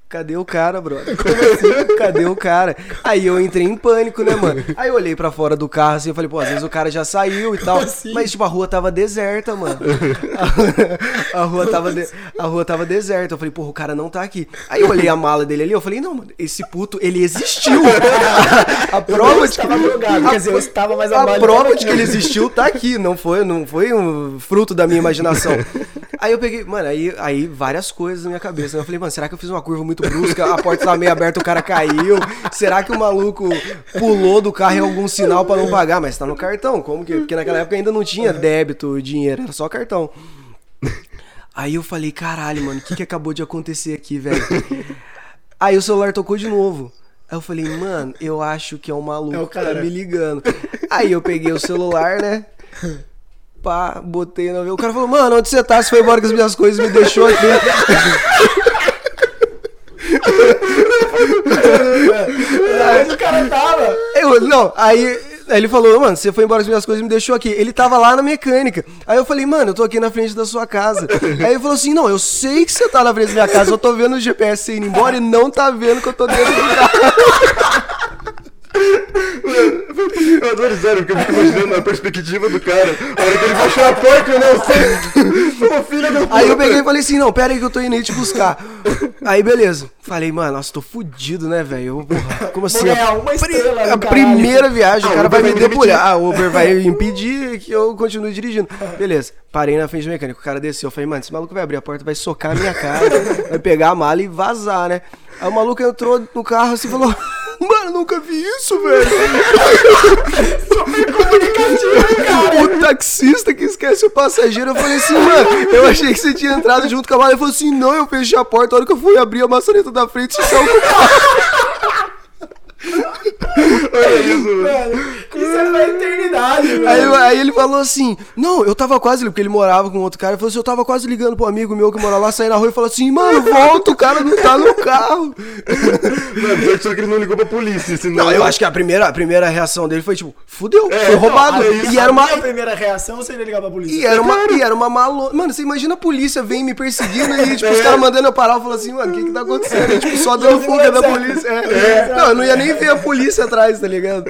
Cadê o cara, brother? Como assim? Cadê o cara? Aí eu entrei em pânico, né, mano? Aí eu olhei pra fora do carro assim, eu falei, pô, às vezes o cara já saiu e tal. assim? Mas, tipo, a rua tava deserta, mano. A, a rua tava de- a rua tava deserta. Eu falei, porra, o cara não tá aqui. Aí eu olhei a mala dele ali, eu falei, não, mano, esse puto, ele existiu. A, a prova de que. quer dizer, eu estava, mas a prova de que ele existiu tá aqui, não foi, não foi um fruto da minha imaginação. Aí eu peguei, mano, aí, aí várias coisas na minha cabeça. né? Eu falei, mano, será que eu fiz uma curva muito brusca? A porta tava meio aberta, o cara caiu. Será que o maluco pulou do carro em algum sinal pra não pagar? Mas tá no cartão, como que? Porque naquela época ainda não tinha débito, dinheiro, era só cartão. Aí eu falei, caralho, mano, o que, que acabou de acontecer aqui, velho? Aí o celular tocou de novo. Aí eu falei, mano, eu acho que é um maluco É que tá cara. me ligando. Aí eu peguei o celular, né? Pá, botei na. O cara falou, mano, onde você tá? Você foi embora com as minhas coisas e me deixou aqui. Onde o cara tava? Eu, não, aí, aí ele falou, mano, você foi embora com as minhas coisas e me deixou aqui. Ele tava lá na mecânica. Aí eu falei, mano, eu tô aqui na frente da sua casa. Aí ele falou assim, não, eu sei que você tá na frente da minha casa, eu tô vendo o GPS indo embora e não tá vendo que eu tô dentro do carro. Eu adoro zero, porque eu fico imaginando a perspectiva do cara. A hora que ele fechou a porta, eu não sei. Ô filho da Aí eu peguei e falei assim, não, pera aí que eu tô indo aí te buscar. Aí beleza. Falei, mano, nossa, tô fudido, né, velho? Eu, Como assim? ganhar A, a caralho. primeira viagem, Ah, o cara Uber me vai me debulhar. Ah, o Uber vai impedir que eu continue dirigindo. Beleza. Parei na frente do mecânico, o cara desceu. Eu falei, mano, esse maluco vai abrir a porta, vai socar a minha cara, vai pegar a mala e vazar, né? Aí o maluco entrou no carro assim e falou, mano, nunca vi isso, velho. O taxista que esquece o passageiro, eu falei assim, mano, eu achei que você tinha entrado junto com a mala. Ele falou assim, não, eu fechei a porta, a hora que eu fui abrir a maçaneta da frente, você saiu com o carro. Olha isso, mano. Isso é pra eternidade, velho. Aí, aí ele falou assim, não, eu tava quase, porque ele morava com outro cara, ele falou assim, eu tava quase ligando pro amigo meu que mora lá, saí na rua e falou assim, mano, volta, o cara não tá no carro. Mano, sorte só que ele não ligou pra polícia, senão... Não, eu acho que a primeira, a primeira reação dele foi tipo, fudeu, É, foi roubado. não, é isso. e era uma... A primeira reação seria ligar pra polícia. E era uma, e era uma malona. Mano, você imagina a polícia vem me perseguindo e, tipo, os caras mandando eu parar. Eu falo assim, mano, o que que tá acontecendo? E, tipo, só dando fuga da polícia. É. Não, eu não ia nem ver a polícia atrás, tá ligado?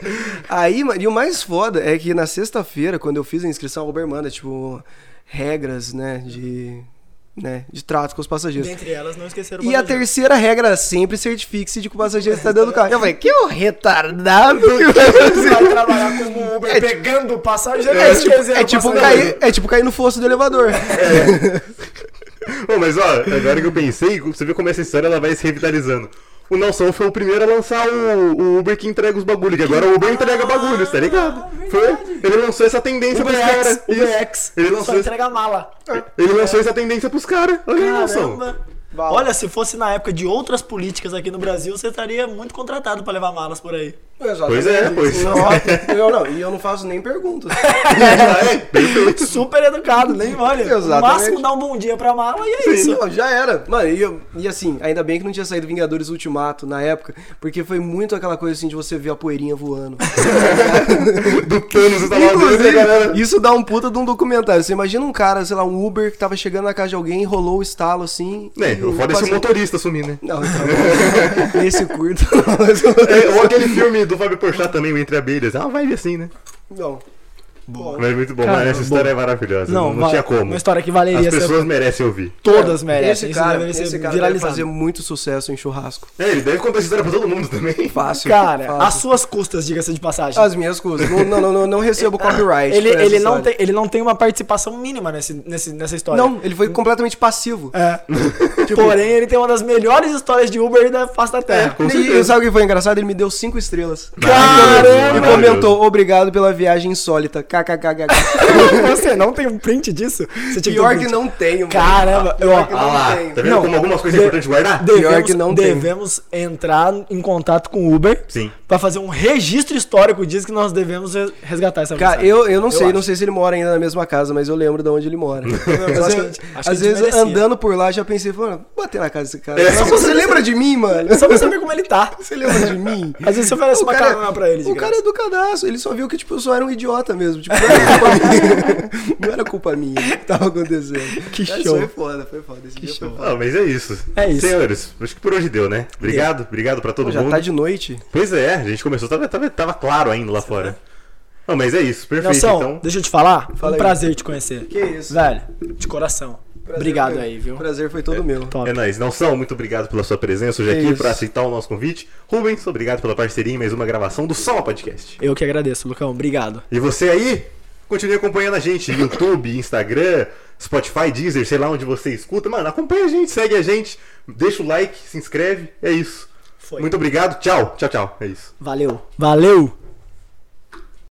Aí, e o mais foda é que na sexta-feira, quando eu fiz a inscrição, a Uber manda, tipo, regras, né, de. Né, de trato com os passageiros. Dentre elas, não esqueceram o E a passageiro. terceira regra era sempre certifique-se de que o passageiro está dentro do carro. Eu falei, que o retardado que vai trabalhar como Uber É, pegando o passageiro. é tipo, é, o tipo passageiro. cair, é tipo cair no fosso do elevador. Ô, mas ó, agora que eu pensei, você vê como essa história ela vai se revitalizando. O Nelson foi o primeiro a lançar o, o Uber que entrega os bagulhos, que agora o Uber entrega bagulhos, tá ligado? Foi. Ele lançou essa tendência pros Uber caras. X, Uber Isso. X. Ele Só lançou, esse- entrega mala. ele lançou essa tendência pros caras. Olha aí, Nelson. Olha, se fosse na época de outras políticas aqui no Brasil, você estaria muito contratado pra levar malas por aí. Pois é, pois. Eu não, e eu não faço nem perguntas. é. Super educado, nem olha. Exatamente. máximo dá um bom dia pra mala e é isso. Não, já era. Mano, e, eu- e assim, ainda bem que não tinha saído Vingadores Ultimato na época, porque foi muito aquela coisa assim de você ver a poeirinha voando. Do Thanos, lá dentro, Inclusive, galera. isso dá um puta de um documentário. Você imagina um cara, sei lá, um Uber que tava chegando na casa de alguém, rolou o estalo assim. É, o foda é se o motorista sumir, né? Não, então. Esse curto. não, mas- É, ou aquele filme do Fábio Porchat também, o Entre Abelhas. É uma vibe assim, né? Não. Bom. Mas é muito bom, Cara, mas essa bom. história é maravilhosa. Não, não vai- tinha como. Uma história que As valeria ser. pessoas merecem ouvir. Todas merecem. Esse cara, ser esse cara deve viralizado. fazer muito sucesso em churrasco. É, ele deve contar essa história pra todo mundo também. Fácil. Cara, fácil. às suas custas, diga-se de passagem. As minhas coisas. Não, não, não, não, não recebo copyright. Ele, ele, não história. tem, ele não tem uma participação mínima nesse, nesse, nessa história. Não, ele foi completamente passivo. É. Porém, ele tem uma das melhores histórias de Uber da face da Terra. Com E sabe o que foi engraçado? Ele me deu cinco estrelas. Caramba! E comentou, obrigado pela viagem insólita. KKKK. Você não tem um print disso? Você tinha Pior ter um que não tenho, mano. Caramba, eu, que ó, Ah lá, tenho. tá vendo Não, como algumas coisas de- é importante guardar? devemos, Pior que não devemos entrar em contato com o Uber Sim. pra fazer um registro histórico disso que nós devemos re- resgatar essa Cara, eu, eu não sei, acho. não sei se ele mora ainda na mesma casa, mas eu lembro de onde ele mora. eu Às que vezes, que andando por lá, já pensei, mano, bater na casa desse cara. É. Você lembra de mim, mano? Só pra saber como ele tá. Você lembra de mim? Às vezes você oferece uma carona pra ele, O cara é do cadastro, ele só viu que tipo, eu só era um idiota mesmo. Tipo, não era culpa minha. Não era culpa minha o que tava acontecendo. Que Mas show. Foi foda, foi foda. Esse Que dia show. foi foda. Ah, mas é isso. É isso. Senhores, acho que por hoje deu, né? Obrigado, obrigado pra todo Pô, já mundo. tá de noite. Pois é, a gente começou, tava, tava, tava claro ainda lá fora. Não, mas é isso, perfeito. Nelson, então, deixa eu te falar. Fala um aí. prazer te conhecer. Que isso. Velho, de coração. Prazer Obrigado foi- aí, viu? Prazer foi todo meu. Top. é nóis. Nelson, muito obrigado pela sua presença hoje Que aqui, por aceitar o nosso convite. Rubens, obrigado pela parceria em mais uma gravação do Soma Podcast. Eu que agradeço, Lucão. Obrigado. E você aí, continue acompanhando a gente no YouTube, Instagram, Spotify, Deezer, sei lá onde você escuta. Mano, acompanha a gente, segue a gente, deixa o like, se inscreve. É isso. Foi. Muito obrigado. Tchau, tchau, tchau. É isso. Valeu. Valeu.